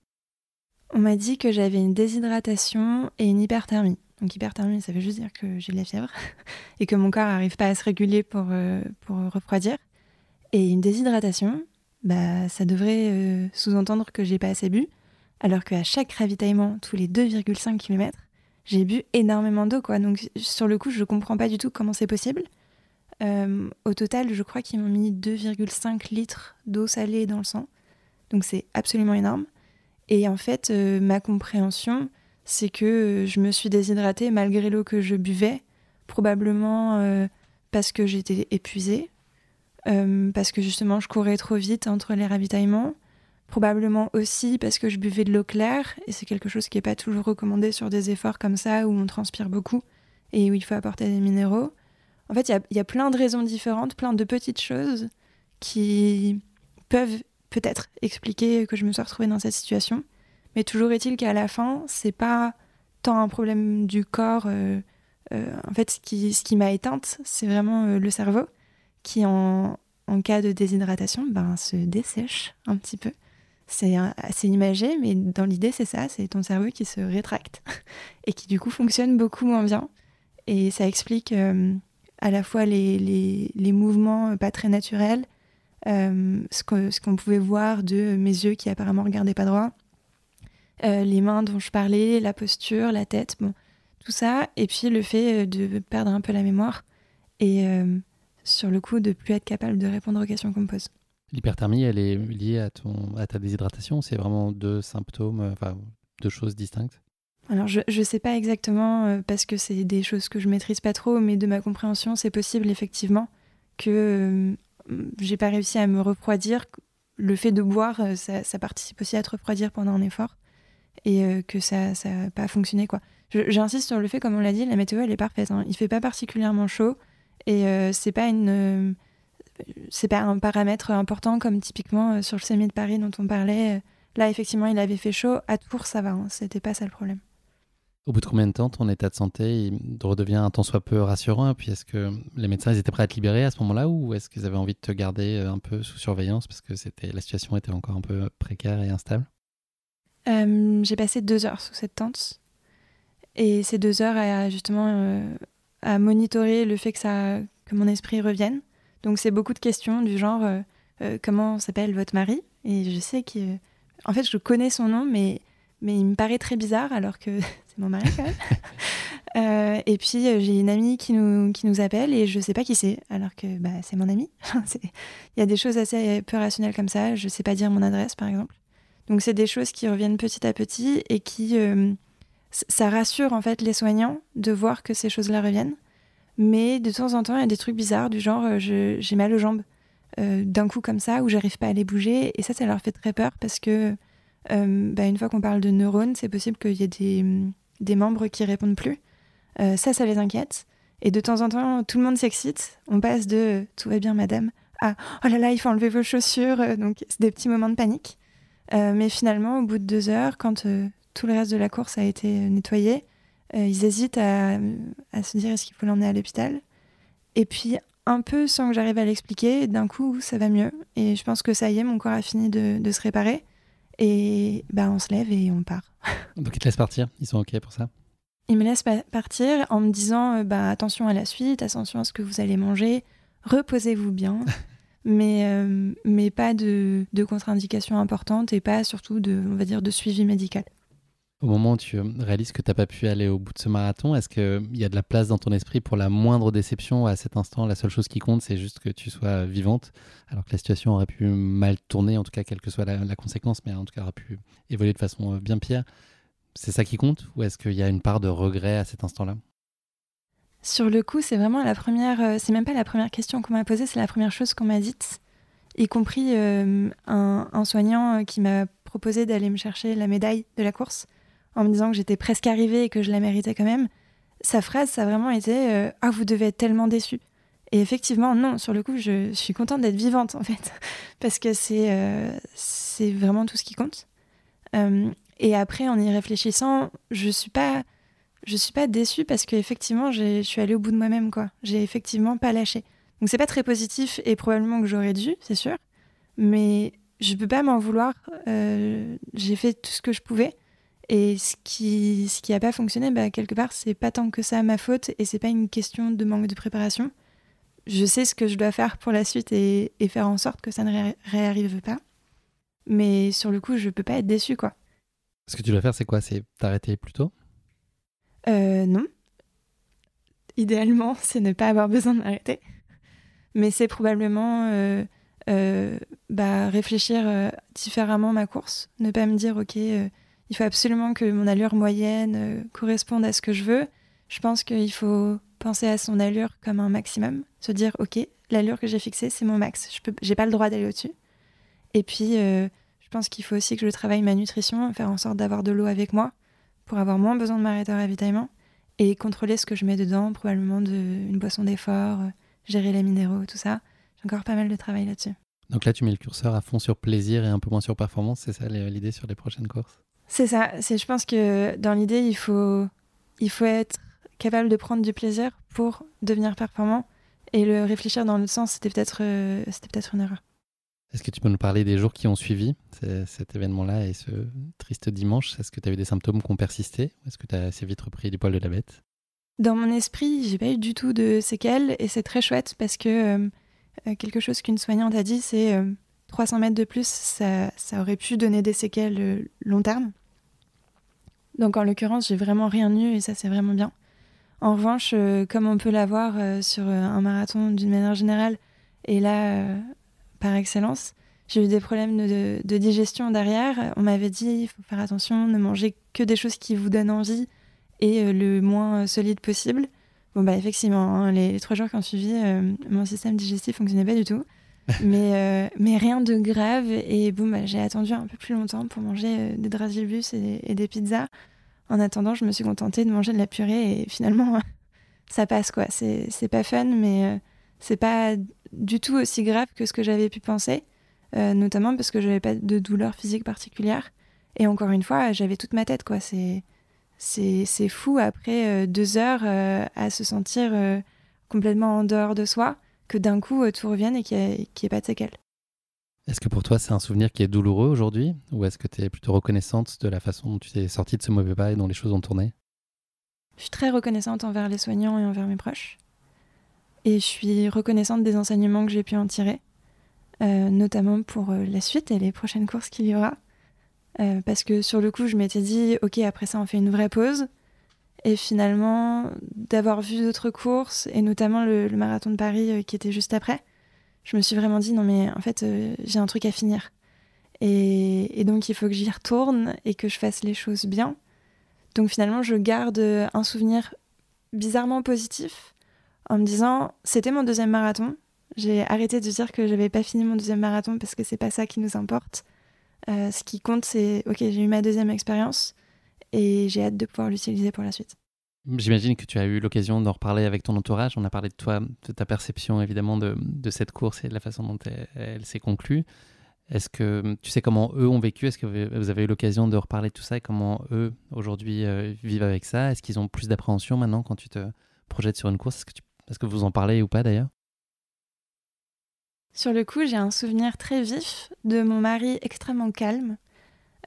On m'a dit que j'avais une déshydratation et une hyperthermie. Donc hyperthermie, ça veut juste dire que j'ai de la fièvre et que mon corps n'arrive pas à se réguler pour, euh, pour refroidir. Et une déshydratation, bah, ça devrait euh, sous-entendre que j'ai pas assez bu, alors qu'à chaque ravitaillement, tous les 2,5 km, j'ai bu énormément d'eau. quoi. Donc sur le coup, je comprends pas du tout comment c'est possible. Euh, au total, je crois qu'ils m'ont mis 2,5 litres d'eau salée dans le sang. Donc c'est absolument énorme. Et en fait, ma compréhension, c'est que euh, je me suis déshydratée malgré l'eau que je buvais, probablement euh, parce que j'étais épuisée, euh, parce que justement je courais trop vite entre les ravitaillements, probablement aussi parce que je buvais de l'eau claire, et c'est quelque chose qui n'est pas toujours recommandé sur des efforts comme ça où on transpire beaucoup et où il faut apporter des minéraux. En fait, il y, y, a plein de raisons différentes, plein de petites choses qui peuvent peut-être expliquer que je me sois retrouvée dans cette situation. Mais toujours est-il qu'à la fin, c'est pas tant un problème du corps. Euh, euh, en fait, ce qui, qui m'a éteinte, c'est vraiment euh, le cerveau qui, en, en, cas de déshydratation, ben, se dessèche un petit peu. C'est assez imagé, mais dans l'idée, c'est ça c'est ton cerveau qui se rétracte et qui, du coup, fonctionne beaucoup moins bien. Et ça explique à la fois les, les, mouvements pas très naturels, ce qu'on ce qu'on pouvait voir de mes yeux qui apparemment regardaient pas droit, euh, les mains dont je parlais, la posture, la tête, bon, tout ça. Et puis le fait euh, de perdre un peu la mémoire et euh, sur le coup de plus être capable de répondre aux questions qu'on me pose. L'hyperthermie, elle est liée à, ton, à ta déshydratation C'est vraiment deux symptômes, enfin deux choses distinctes? Alors je ne sais pas exactement parce que c'est des choses que je maîtrise pas trop, mais de ma compréhension, c'est possible effectivement que j'ai pas réussi à me refroidir. Le fait de boire, ça, ça, participe aussi à te refroidir pendant un effort et euh, que ça n'a pas fonctionné. quoi. J'insiste sur le fait, comme on l'a dit, la météo elle est parfaite. Hein. Il fait pas particulièrement chaud et euh, c'est pas une euh, c'est pas un paramètre important comme typiquement sur le sémi de Paris dont on parlait. Là, effectivement, il avait fait chaud. À Tours, ça va. Hein. C'était pas ça le problème. Au bout de combien de temps ton état de santé redevient un tant soit peu rassurant Et puis est-ce que les médecins étaient prêts à te libérer à ce moment-là ou est-ce qu'ils avaient envie de te garder un peu sous surveillance parce que la situation était encore un peu précaire et instable? Euh, j'ai passé deux heures sous cette tente. Et ces deux heures à justement euh, à monitorer le fait que, ça, que mon esprit revienne. Donc c'est beaucoup de questions du genre euh, comment s'appelle votre mari? Et je sais que... En fait, je connais son nom, mais il me paraît très bizarre alors que c'est mon mari quand même. et puis j'ai une amie qui nous, qui nous appelle et je sais pas qui c'est, alors que bah, c'est mon amie. Il y a des choses assez peu rationnelles comme ça. Je sais pas dire mon adresse par exemple. Donc c'est des choses qui reviennent petit à petit et qui euh, ça rassure en fait les soignants de voir que ces choses-là reviennent. Mais de temps en temps, il y a des trucs bizarres du genre euh, j'ai mal aux jambes euh, d'un coup comme ça où j'arrive pas à les bouger et ça ça leur fait très peur parce que bah, une fois qu'on parle de neurones, c'est possible qu'il y ait des, des, membres qui répondent plus. ça, ça les inquiète. Et de temps en temps, tout le monde s'excite. On passe de tout va bien, madame, à oh là là, il faut enlever vos chaussures. Donc, c'est des petits moments de panique. Euh, mais finalement, au bout de deux heures, quand euh, tout le reste de la course a été nettoyé, euh, ils hésitent à, se dire est-ce qu'il faut l'emmener à l'hôpital? Et puis, un peu sans que j'arrive à l'expliquer, d'un coup, ça va mieux. Et je pense que ça y est, mon corps a fini de, se réparer. Et bah, on se lève et on part. Donc, ils te laissent partir Ils sont OK pour ça Ils me laissent partir en me disant euh, bah, attention à la suite, attention à ce que vous allez manger, reposez-vous bien. mais, euh, mais pas de, de contre-indications importantes et pas surtout de, on va dire, de suivi médical. Au moment où tu réalises que tu n'as pas pu aller au bout de ce marathon, est-ce qu'il y a de la place dans ton esprit pour la moindre déception à cet instant? La seule chose qui compte, c'est juste que tu sois vivante, alors que la situation aurait pu mal tourner, en tout cas, quelle que soit la, conséquence, mais en tout cas, aurait pu évoluer de façon euh, bien pire. C'est ça qui compte Ou est-ce qu'il y a une part de regret à cet instant-là? Sur le coup, c'est vraiment la première, euh, c'est même pas la première question qu'on m'a posée, c'est la première chose qu'on m'a dite, y compris euh, un, soignant qui m'a proposé d'aller me chercher la médaille de la course en me disant que j'étais presque arrivée et que je la méritais quand même, sa phrase, ça a vraiment été euh, Ah, vous devez être tellement déçu. Et effectivement, non, sur le coup, je, suis contente d'être vivante, en fait, parce que c'est euh, c'est vraiment tout ce qui compte. Euh, et après, en y réfléchissant, je suis pas je suis pas déçue parce qu'effectivement, je suis allée au bout de moi-même, quoi. J'ai effectivement pas lâché. Donc c'est pas très positif et probablement que j'aurais dû, c'est sûr. Mais je peux pas m'en vouloir. J'ai fait tout ce que je pouvais. Et ce qui ce qui a pas fonctionné, bah, quelque part, c'est pas tant que ça ma faute et c'est pas une question de manque de préparation. Je sais ce que je dois faire pour la suite et, et faire en sorte que ça ne réarrive pas. Mais sur le coup, je peux pas être déçue, quoi. Ce que tu dois faire, c'est quoi? C'est t'arrêter plus tôt? Euh, Non. Idéalement, c'est ne pas avoir besoin de m'arrêter. Mais c'est probablement euh, euh, bah, réfléchir différemment ma course. Ne pas me dire, OK, il faut absolument que mon allure moyenne euh, corresponde à ce que je veux. Je pense qu'il faut penser à son allure comme un maximum, se dire ok, l'allure que j'ai fixée, c'est mon max. Je n'ai pas le droit d'aller au-dessus. Et puis, euh, je pense qu'il faut aussi que je travaille ma nutrition, faire en sorte d'avoir de l'eau avec moi pour avoir moins besoin de m'arrêter à ravitaillement et contrôler ce que je mets dedans, probablement une boisson d'effort, euh, gérer les minéraux, tout ça. J'ai encore pas mal de travail là-dessus. Donc là, tu mets le curseur à fond sur plaisir et un peu moins sur performance, c'est ça l'idée sur les prochaines courses? C'est ça. C'est, je pense que dans l'idée, il faut, il faut être capable de prendre du plaisir pour devenir performant. Et le réfléchir dans l'autre sens, c'était peut-être, euh, c'était peut-être une erreur. Est-ce que tu peux nous parler des jours qui ont suivi cet événement-là et ce triste dimanche? Est-ce que tu as eu des symptômes qui ont persisté Est-ce que tu as assez vite repris du poil de la bête? Dans mon esprit, j'ai pas eu du tout de séquelles et c'est très chouette parce que euh, euh, quelque chose qu'une soignante a dit, c'est 300 mètres de plus, ça, ça, aurait pu donner des séquelles long terme. Donc en l'occurrence, j'ai vraiment rien eu et ça c'est vraiment bien. En revanche, euh, comme on peut l'avoir euh, sur euh, un marathon d'une manière générale, et là, par excellence, j'ai eu des problèmes de, digestion derrière. On m'avait dit, il faut faire attention, ne manger que des choses qui vous donnent envie et le moins solide possible. Bon, bah effectivement, hein, les, trois jours qui ont suivi, mon système digestif fonctionnait pas du tout. mais, mais rien de grave. Et bon, bah, j'ai attendu un peu plus longtemps pour manger des dragibus et, des pizzas. En attendant, je me suis contentée de manger de la purée et finalement, ça passe quoi. C'est pas fun, mais c'est pas du tout aussi grave que ce que j'avais pu penser, euh, notamment parce que je n'avais pas de douleur physique particulière. Et encore une fois, j'avais toute ma tête, quoi. C'est c'est fou après deux heures à se sentir complètement en dehors de soi que d'un coup tout revienne et qu'il n'y ait, pas de séquelles. Est-ce que pour toi c'est un souvenir qui est douloureux aujourd'hui ou est-ce que tu es plutôt reconnaissante de la façon dont tu t'es sortie de ce mauvais pas et dont les choses ont tourné? Je suis très reconnaissante envers les soignants et envers mes proches. Et je suis reconnaissante des enseignements que j'ai pu en tirer, euh, notamment pour euh, la suite et les prochaines courses qu'il y aura. Euh, parce que sur le coup, je m'étais dit, ok, après ça, on fait une vraie pause. Et finalement, d'avoir vu d'autres courses, et notamment le marathon de Paris qui était juste après, je me suis vraiment dit, non mais en fait, euh, j'ai un truc à finir. Et, donc, il faut que j'y retourne et que je fasse les choses bien. Donc finalement, je garde un souvenir bizarrement positif en me disant, c'était mon deuxième marathon. J'ai arrêté de dire que j'avais pas fini mon deuxième marathon parce que c'est pas ça qui nous importe. Euh, ce qui compte, c'est, ok, j'ai eu ma deuxième expérience et j'ai hâte de pouvoir l'utiliser pour la suite. J'imagine que tu as eu l'occasion d'en reparler avec ton entourage. On a parlé de toi, de ta perception évidemment de, de cette course et de la façon dont elle, s'est conclue. Est-ce que tu sais comment eux ont vécu? Est-ce que vous avez eu l'occasion de reparler de tout ça et comment eux aujourd'hui euh, vivent avec ça? Est-ce qu'ils ont plus d'appréhension maintenant quand tu te projettes sur une course? Est-ce que tu Est-ce que vous en parlez ou pas d'ailleurs? Sur le coup, j'ai un souvenir très vif de mon mari extrêmement calme,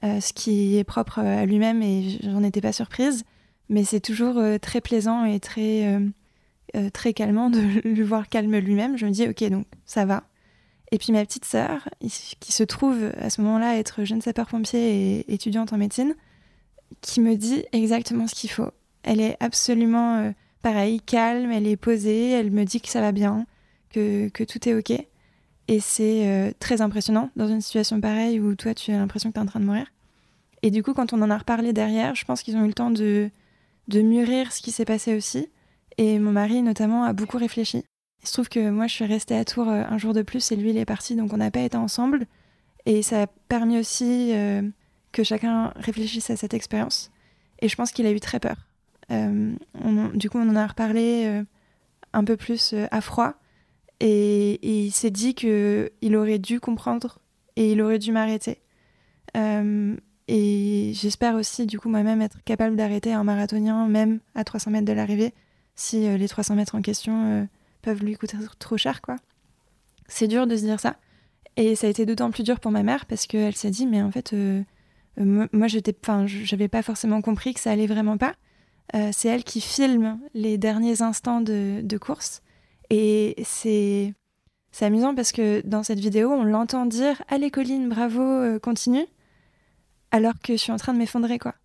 euh, ce qui est propre à lui-même et j'en étais pas surprise, mais c'est toujours euh, très plaisant et très, euh, très calmant de le voir calme lui-même. Je me dis, ok, donc ça va. Et puis ma petite sœur, qui se trouve à ce moment-là être jeune sapeur-pompier et étudiante en médecine, qui me dit exactement ce qu'il faut. Elle est absolument pareil, calme, elle est posée, elle me dit que ça va bien, que, que tout est OK. Et c'est euh, très impressionnant dans une situation pareille où toi, tu as l'impression que tu es en train de mourir. Et du coup, quand on en a reparlé derrière, je pense qu'ils ont eu le temps de, de mûrir ce qui s'est passé aussi. Et mon mari, notamment, a beaucoup réfléchi. Il se trouve que moi, je suis restée à Tours euh, un jour de plus et lui, il est parti, donc on n'a pas été ensemble. Et ça a permis aussi que chacun réfléchisse à cette expérience. Et je pense qu'il a eu très peur. Euh, du coup, on en a reparlé euh, un peu plus euh, à froid. Et, il s'est dit qu'il aurait dû comprendre et il aurait dû m'arrêter. et j'espère aussi, du coup, moi-même être capable d'arrêter un marathonien, même à 300 mètres de l'arrivée, si les 300 mètres en question peuvent lui coûter trop cher, quoi. C'est dur de se dire ça. Et ça a été d'autant plus dur pour ma mère parce qu'elle s'est dit, mais en fait, euh, moi, j'étais, enfin, j'avais pas forcément compris que ça allait vraiment pas. Euh, c'est elle qui filme les derniers instants de, course. Et c'est, amusant parce que dans cette vidéo, on l'entend dire Allez, Colline, bravo, euh, continue. Alors que je suis en train de m'effondrer, quoi.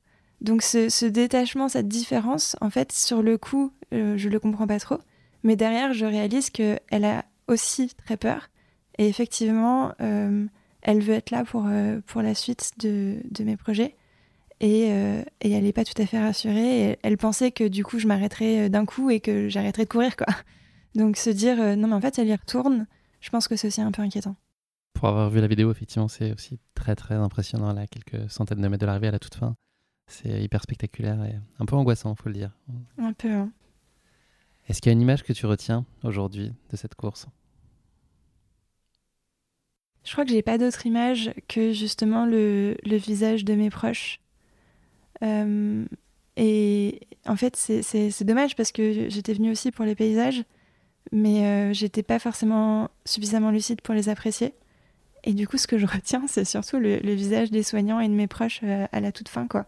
Donc, ce, détachement, cette différence, en fait, sur le coup, je le comprends pas trop. Mais derrière, je réalise qu'elle a aussi très peur. Et effectivement, elle veut être là pour, euh, pour la suite de, de mes projets. Et, euh, et elle n'est pas tout à fait rassurée. elle pensait que du coup, je m'arrêterais euh, d'un coup et que j'arrêterais de courir. quoi. Donc se dire, non, mais en fait, elle y retourne, je pense que c'est aussi un peu inquiétant. Pour avoir vu la vidéo, effectivement, c'est aussi très, très impressionnant, là, quelques centaines de mètres de l'arrivée à la toute fin. C'est hyper spectaculaire et un peu angoissant, faut le dire. Un peu. Hein. Est-ce qu'il y a une image que tu retiens aujourd'hui de cette course? Je crois que j'ai pas d'autre image que justement le, le, visage de mes proches. Euh, et en fait, c'est dommage parce que j'étais venue aussi pour les paysages, mais euh, j'étais pas forcément suffisamment lucide pour les apprécier. Et du coup, ce que je retiens, c'est surtout le, le, visage des soignants et de mes proches euh, à la toute fin, quoi.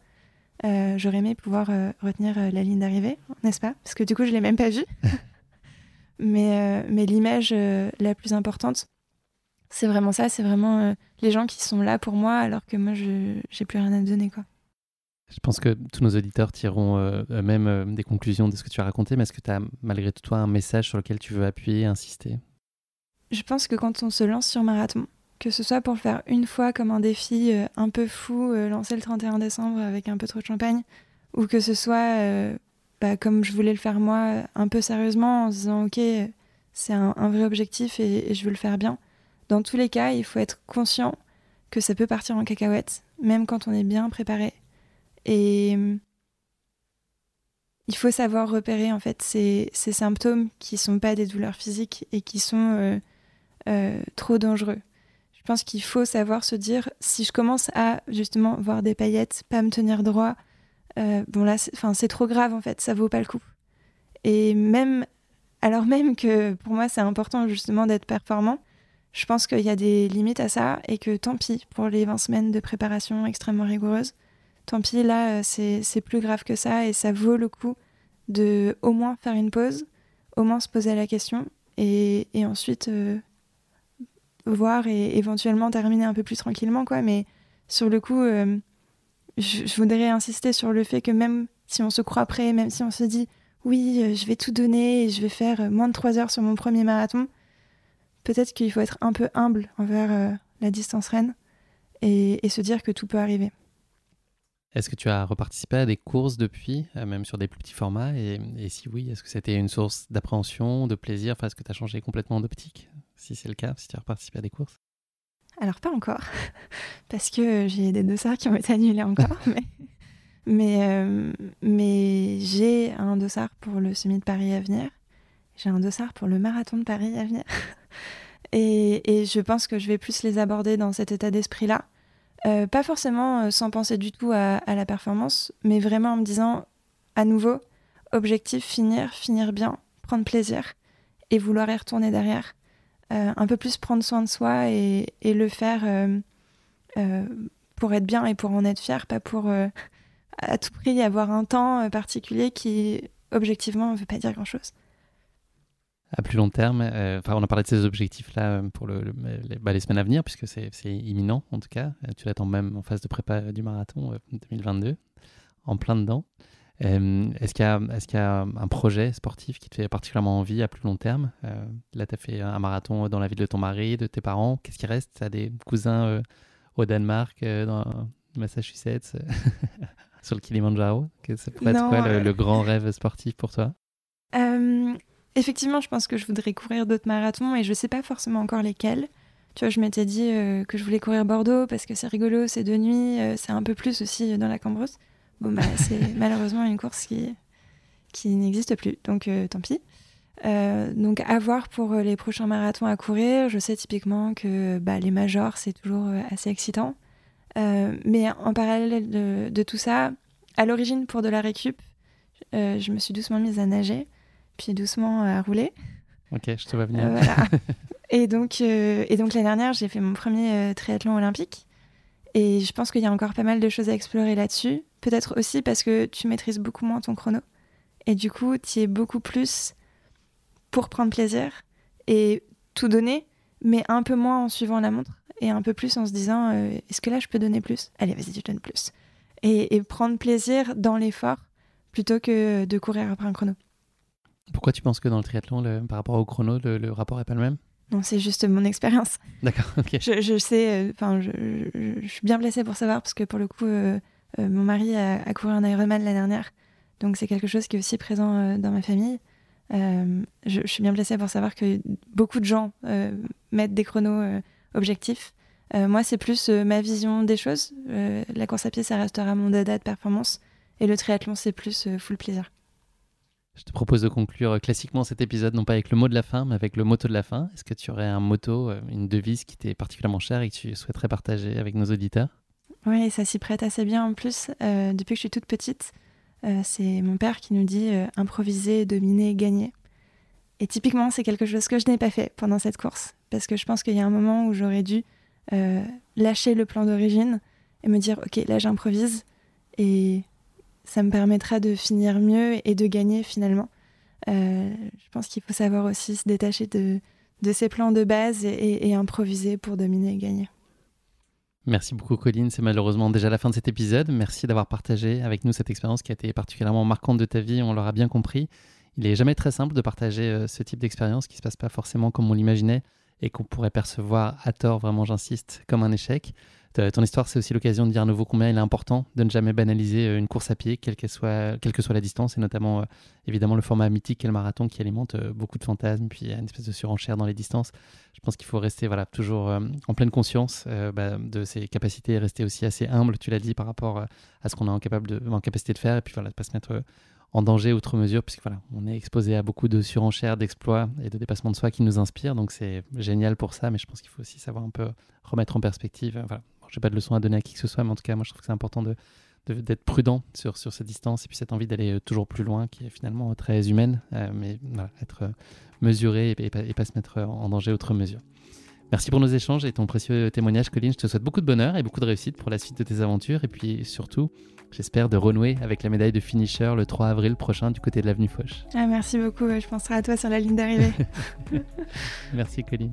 J'aurais aimé pouvoir retenir la ligne d'arrivée, n'est-ce pas? Parce que du coup, je l'ai même pas vue. mais mais l'image la plus importante, c'est vraiment ça, c'est vraiment euh, les gens qui sont là pour moi alors que moi, je j'ai plus rien à donner. quoi. Je pense que tous nos auditeurs tireront euh, eux-mêmes euh, des conclusions de ce que tu as raconté, mais est-ce que tu as malgré tout toi un message sur lequel tu veux appuyer, insister? Je pense que quand on se lance sur marathon, que ce soit pour le faire une fois comme un défi un peu fou, lancer le 31 décembre avec un peu trop de champagne, ou que ce soit bah, comme je voulais le faire moi, un peu sérieusement, en se disant ok, c'est un, vrai objectif et, je veux le faire bien. Dans tous les cas, il faut être conscient que ça peut partir en cacahuète, même quand on est bien préparé. Et hum, il faut savoir repérer en fait ces, symptômes qui sont pas des douleurs physiques et qui sont euh, euh, trop dangereux. Je pense qu'il faut savoir se dire si je commence à justement voir des paillettes, pas me tenir droit, euh, bon là, c'est trop grave en fait, ça vaut pas le coup. Et même, alors même que pour moi c'est important justement d'être performant, je pense qu'il y a des limites à ça et que tant pis pour les 20 semaines de préparation extrêmement rigoureuse. Tant pis, là, c'est plus grave que ça et ça vaut le coup de au moins faire une pause, au moins se poser la question et, ensuite euh, voir et éventuellement terminer un peu plus tranquillement, quoi. Mais sur le coup, euh, je, voudrais insister sur le fait que même si on se croit prêt, même si on se dit oui, euh, je vais tout donner et je vais faire moins de 3 heures sur mon premier marathon, peut-être qu'il faut être un peu humble envers euh, la distance reine et, se dire que tout peut arriver. Est-ce que tu as reparticipé à des courses depuis, euh, même sur des plus petits formats? Et, si oui, est-ce que c'était une source d'appréhension, de plaisir? Enfin, Est-ce que tu as changé complètement d'optique? Si c'est le cas, si tu as reparticipé à des courses? Alors, pas encore, parce que j'ai des dossards qui ont été annulés encore. mais mais, euh, mais j'ai un dossard pour le semi de Paris à venir. J'ai un dossard pour le marathon de Paris à venir. Et, je pense que je vais plus les aborder dans cet état d'esprit-là. Euh, pas forcément euh, sans penser du tout à, la performance, mais vraiment en me disant, à nouveau, objectif, finir, finir bien, prendre plaisir et vouloir y retourner derrière. un peu plus prendre soin de soi et, et le faire pour être bien et pour en être fier, pas pour à tout prix avoir un temps particulier qui, objectivement, ne veut pas dire grand-chose à plus long terme euh, Enfin, on a parlé de ces objectifs-là euh, pour le, les, bah, les, semaines à venir, puisque c'est imminent en tout cas. Euh, tu l'attends même en phase de prépa du marathon 2022, en plein dedans. Est-ce qu'il y, est y, a un projet sportif qui te fait particulièrement envie à plus long terme? Là, tu as fait un marathon dans la ville de ton mari, de tes parents. Qu'est-ce qui reste? Tu as des cousins au Danemark, dans Massachusetts, sur le Kilimanjaro Ça pourrait être quoi le, le, grand rêve sportif pour toi? Effectivement, je pense que je voudrais courir d'autres marathons et je sais pas forcément encore lesquels. Tu vois, je m'étais dit euh, que je voulais courir Bordeaux parce que c'est rigolo, c'est de nuit, euh, c'est un peu plus aussi dans la Cambrousse. Bon, bah, c'est malheureusement une course qui, qui n'existe plus, donc euh, tant pis. donc, à voir pour les prochains marathons à courir. Je sais typiquement que bah, les majors, c'est toujours assez excitant. mais en parallèle de, de tout ça, à l'origine, pour de la récup, je me suis doucement mise à nager puis doucement à rouler. Ok, je te vois venir. Euh, et donc, euh, et donc l'année dernière, j'ai fait mon premier euh, triathlon olympique. Et je pense qu'il y a encore pas mal de choses à explorer là-dessus. Peut-être aussi parce que tu maîtrises beaucoup moins ton chrono. Et du coup, tu es beaucoup plus pour prendre plaisir et tout donner, mais un peu moins en suivant la montre et un peu plus en se disant est-ce que là je peux donner plus? Allez, vas-y, tu donnes plus. Et, et prendre plaisir dans l'effort plutôt que de courir après un chrono. Pourquoi tu penses que dans le triathlon, par rapport au chrono, le, rapport n'est pas le même? Non, c'est juste mon expérience. D'accord, ok. Je, sais, euh, enfin, je, suis bien placée pour savoir parce que pour le coup, euh, euh, mon mari a, couru un Ironman l'année dernière. Donc c'est quelque chose qui est aussi présent dans ma famille. Je, suis bien placée pour savoir que beaucoup de gens mettent des chronos objectifs. moi, c'est plus ma vision des choses. la course à pied, ça restera mon dada de performance. Et le triathlon, c'est plus full plaisir. Je te propose de conclure euh, classiquement cet épisode, non pas avec le mot de la fin, mais avec le motto de la fin. Est-ce que tu aurais un motto, euh, une devise qui t'est particulièrement chère et que tu souhaiterais partager avec nos auditeurs? Oui, ça s'y prête assez bien en plus. Euh, depuis que je suis toute petite, c'est mon père qui nous dit improviser, dominer, gagner. Et typiquement, c'est quelque chose que je n'ai pas fait pendant cette course. Parce que je pense qu'il y a un moment où j'aurais dû lâcher le plan d'origine et me dire, OK, là j'improvise. Et ça me permettra de finir mieux et de gagner finalement. Euh, je pense qu'il faut savoir aussi se détacher de, de ses plans de base et, improviser pour dominer et gagner. Merci beaucoup Colline, c'est malheureusement déjà la fin de cet épisode. Merci d'avoir partagé avec nous cette expérience qui a été particulièrement marquante de ta vie, on l'aura bien compris. Il n'est jamais très simple de partager euh, ce type d'expérience qui se passe pas forcément comme on l'imaginait et qu'on pourrait percevoir à tort, vraiment j'insiste, comme un échec. Ton histoire, c'est aussi l'occasion de dire à nouveau combien il est important de ne jamais banaliser euh, une course à pied, quelle, que soit la distance, et notamment euh, évidemment le format mythique qu'est le marathon qui alimente euh, beaucoup de fantasmes, puis il y a une espèce de surenchère dans les distances. Je pense qu'il faut rester voilà, toujours en pleine conscience bah, de ses capacités et rester aussi assez humble, tu l'as dit, par rapport à ce qu'on est en, de, en capacité de faire, et puis voilà, pas se mettre en danger outre mesure, puisque voilà, on est exposé à beaucoup de surenchères, d'exploits et de dépassements de soi qui nous inspirent. Donc c'est génial pour ça, mais je pense qu'il faut aussi savoir un peu remettre en perspective. Je n'ai pas de leçon à donner à qui que ce soit, mais en tout cas, moi, je trouve que c'est important de, d'être prudent sur, sur cette distance et puis cette envie d'aller euh, toujours plus loin qui est finalement euh, très humaine, euh, mais être mesuré et, pas, pas, se mettre en danger outre mesure. Merci pour nos échanges et ton précieux témoignage, Colline. Je te souhaite beaucoup de bonheur et beaucoup de réussite pour la suite de tes aventures. Et puis surtout, j'espère de renouer avec la médaille de finisher le 3 avril prochain du côté de l'avenue Foch. Ah, merci beaucoup. Je penserai à toi sur la ligne d'arrivée. merci, Colline.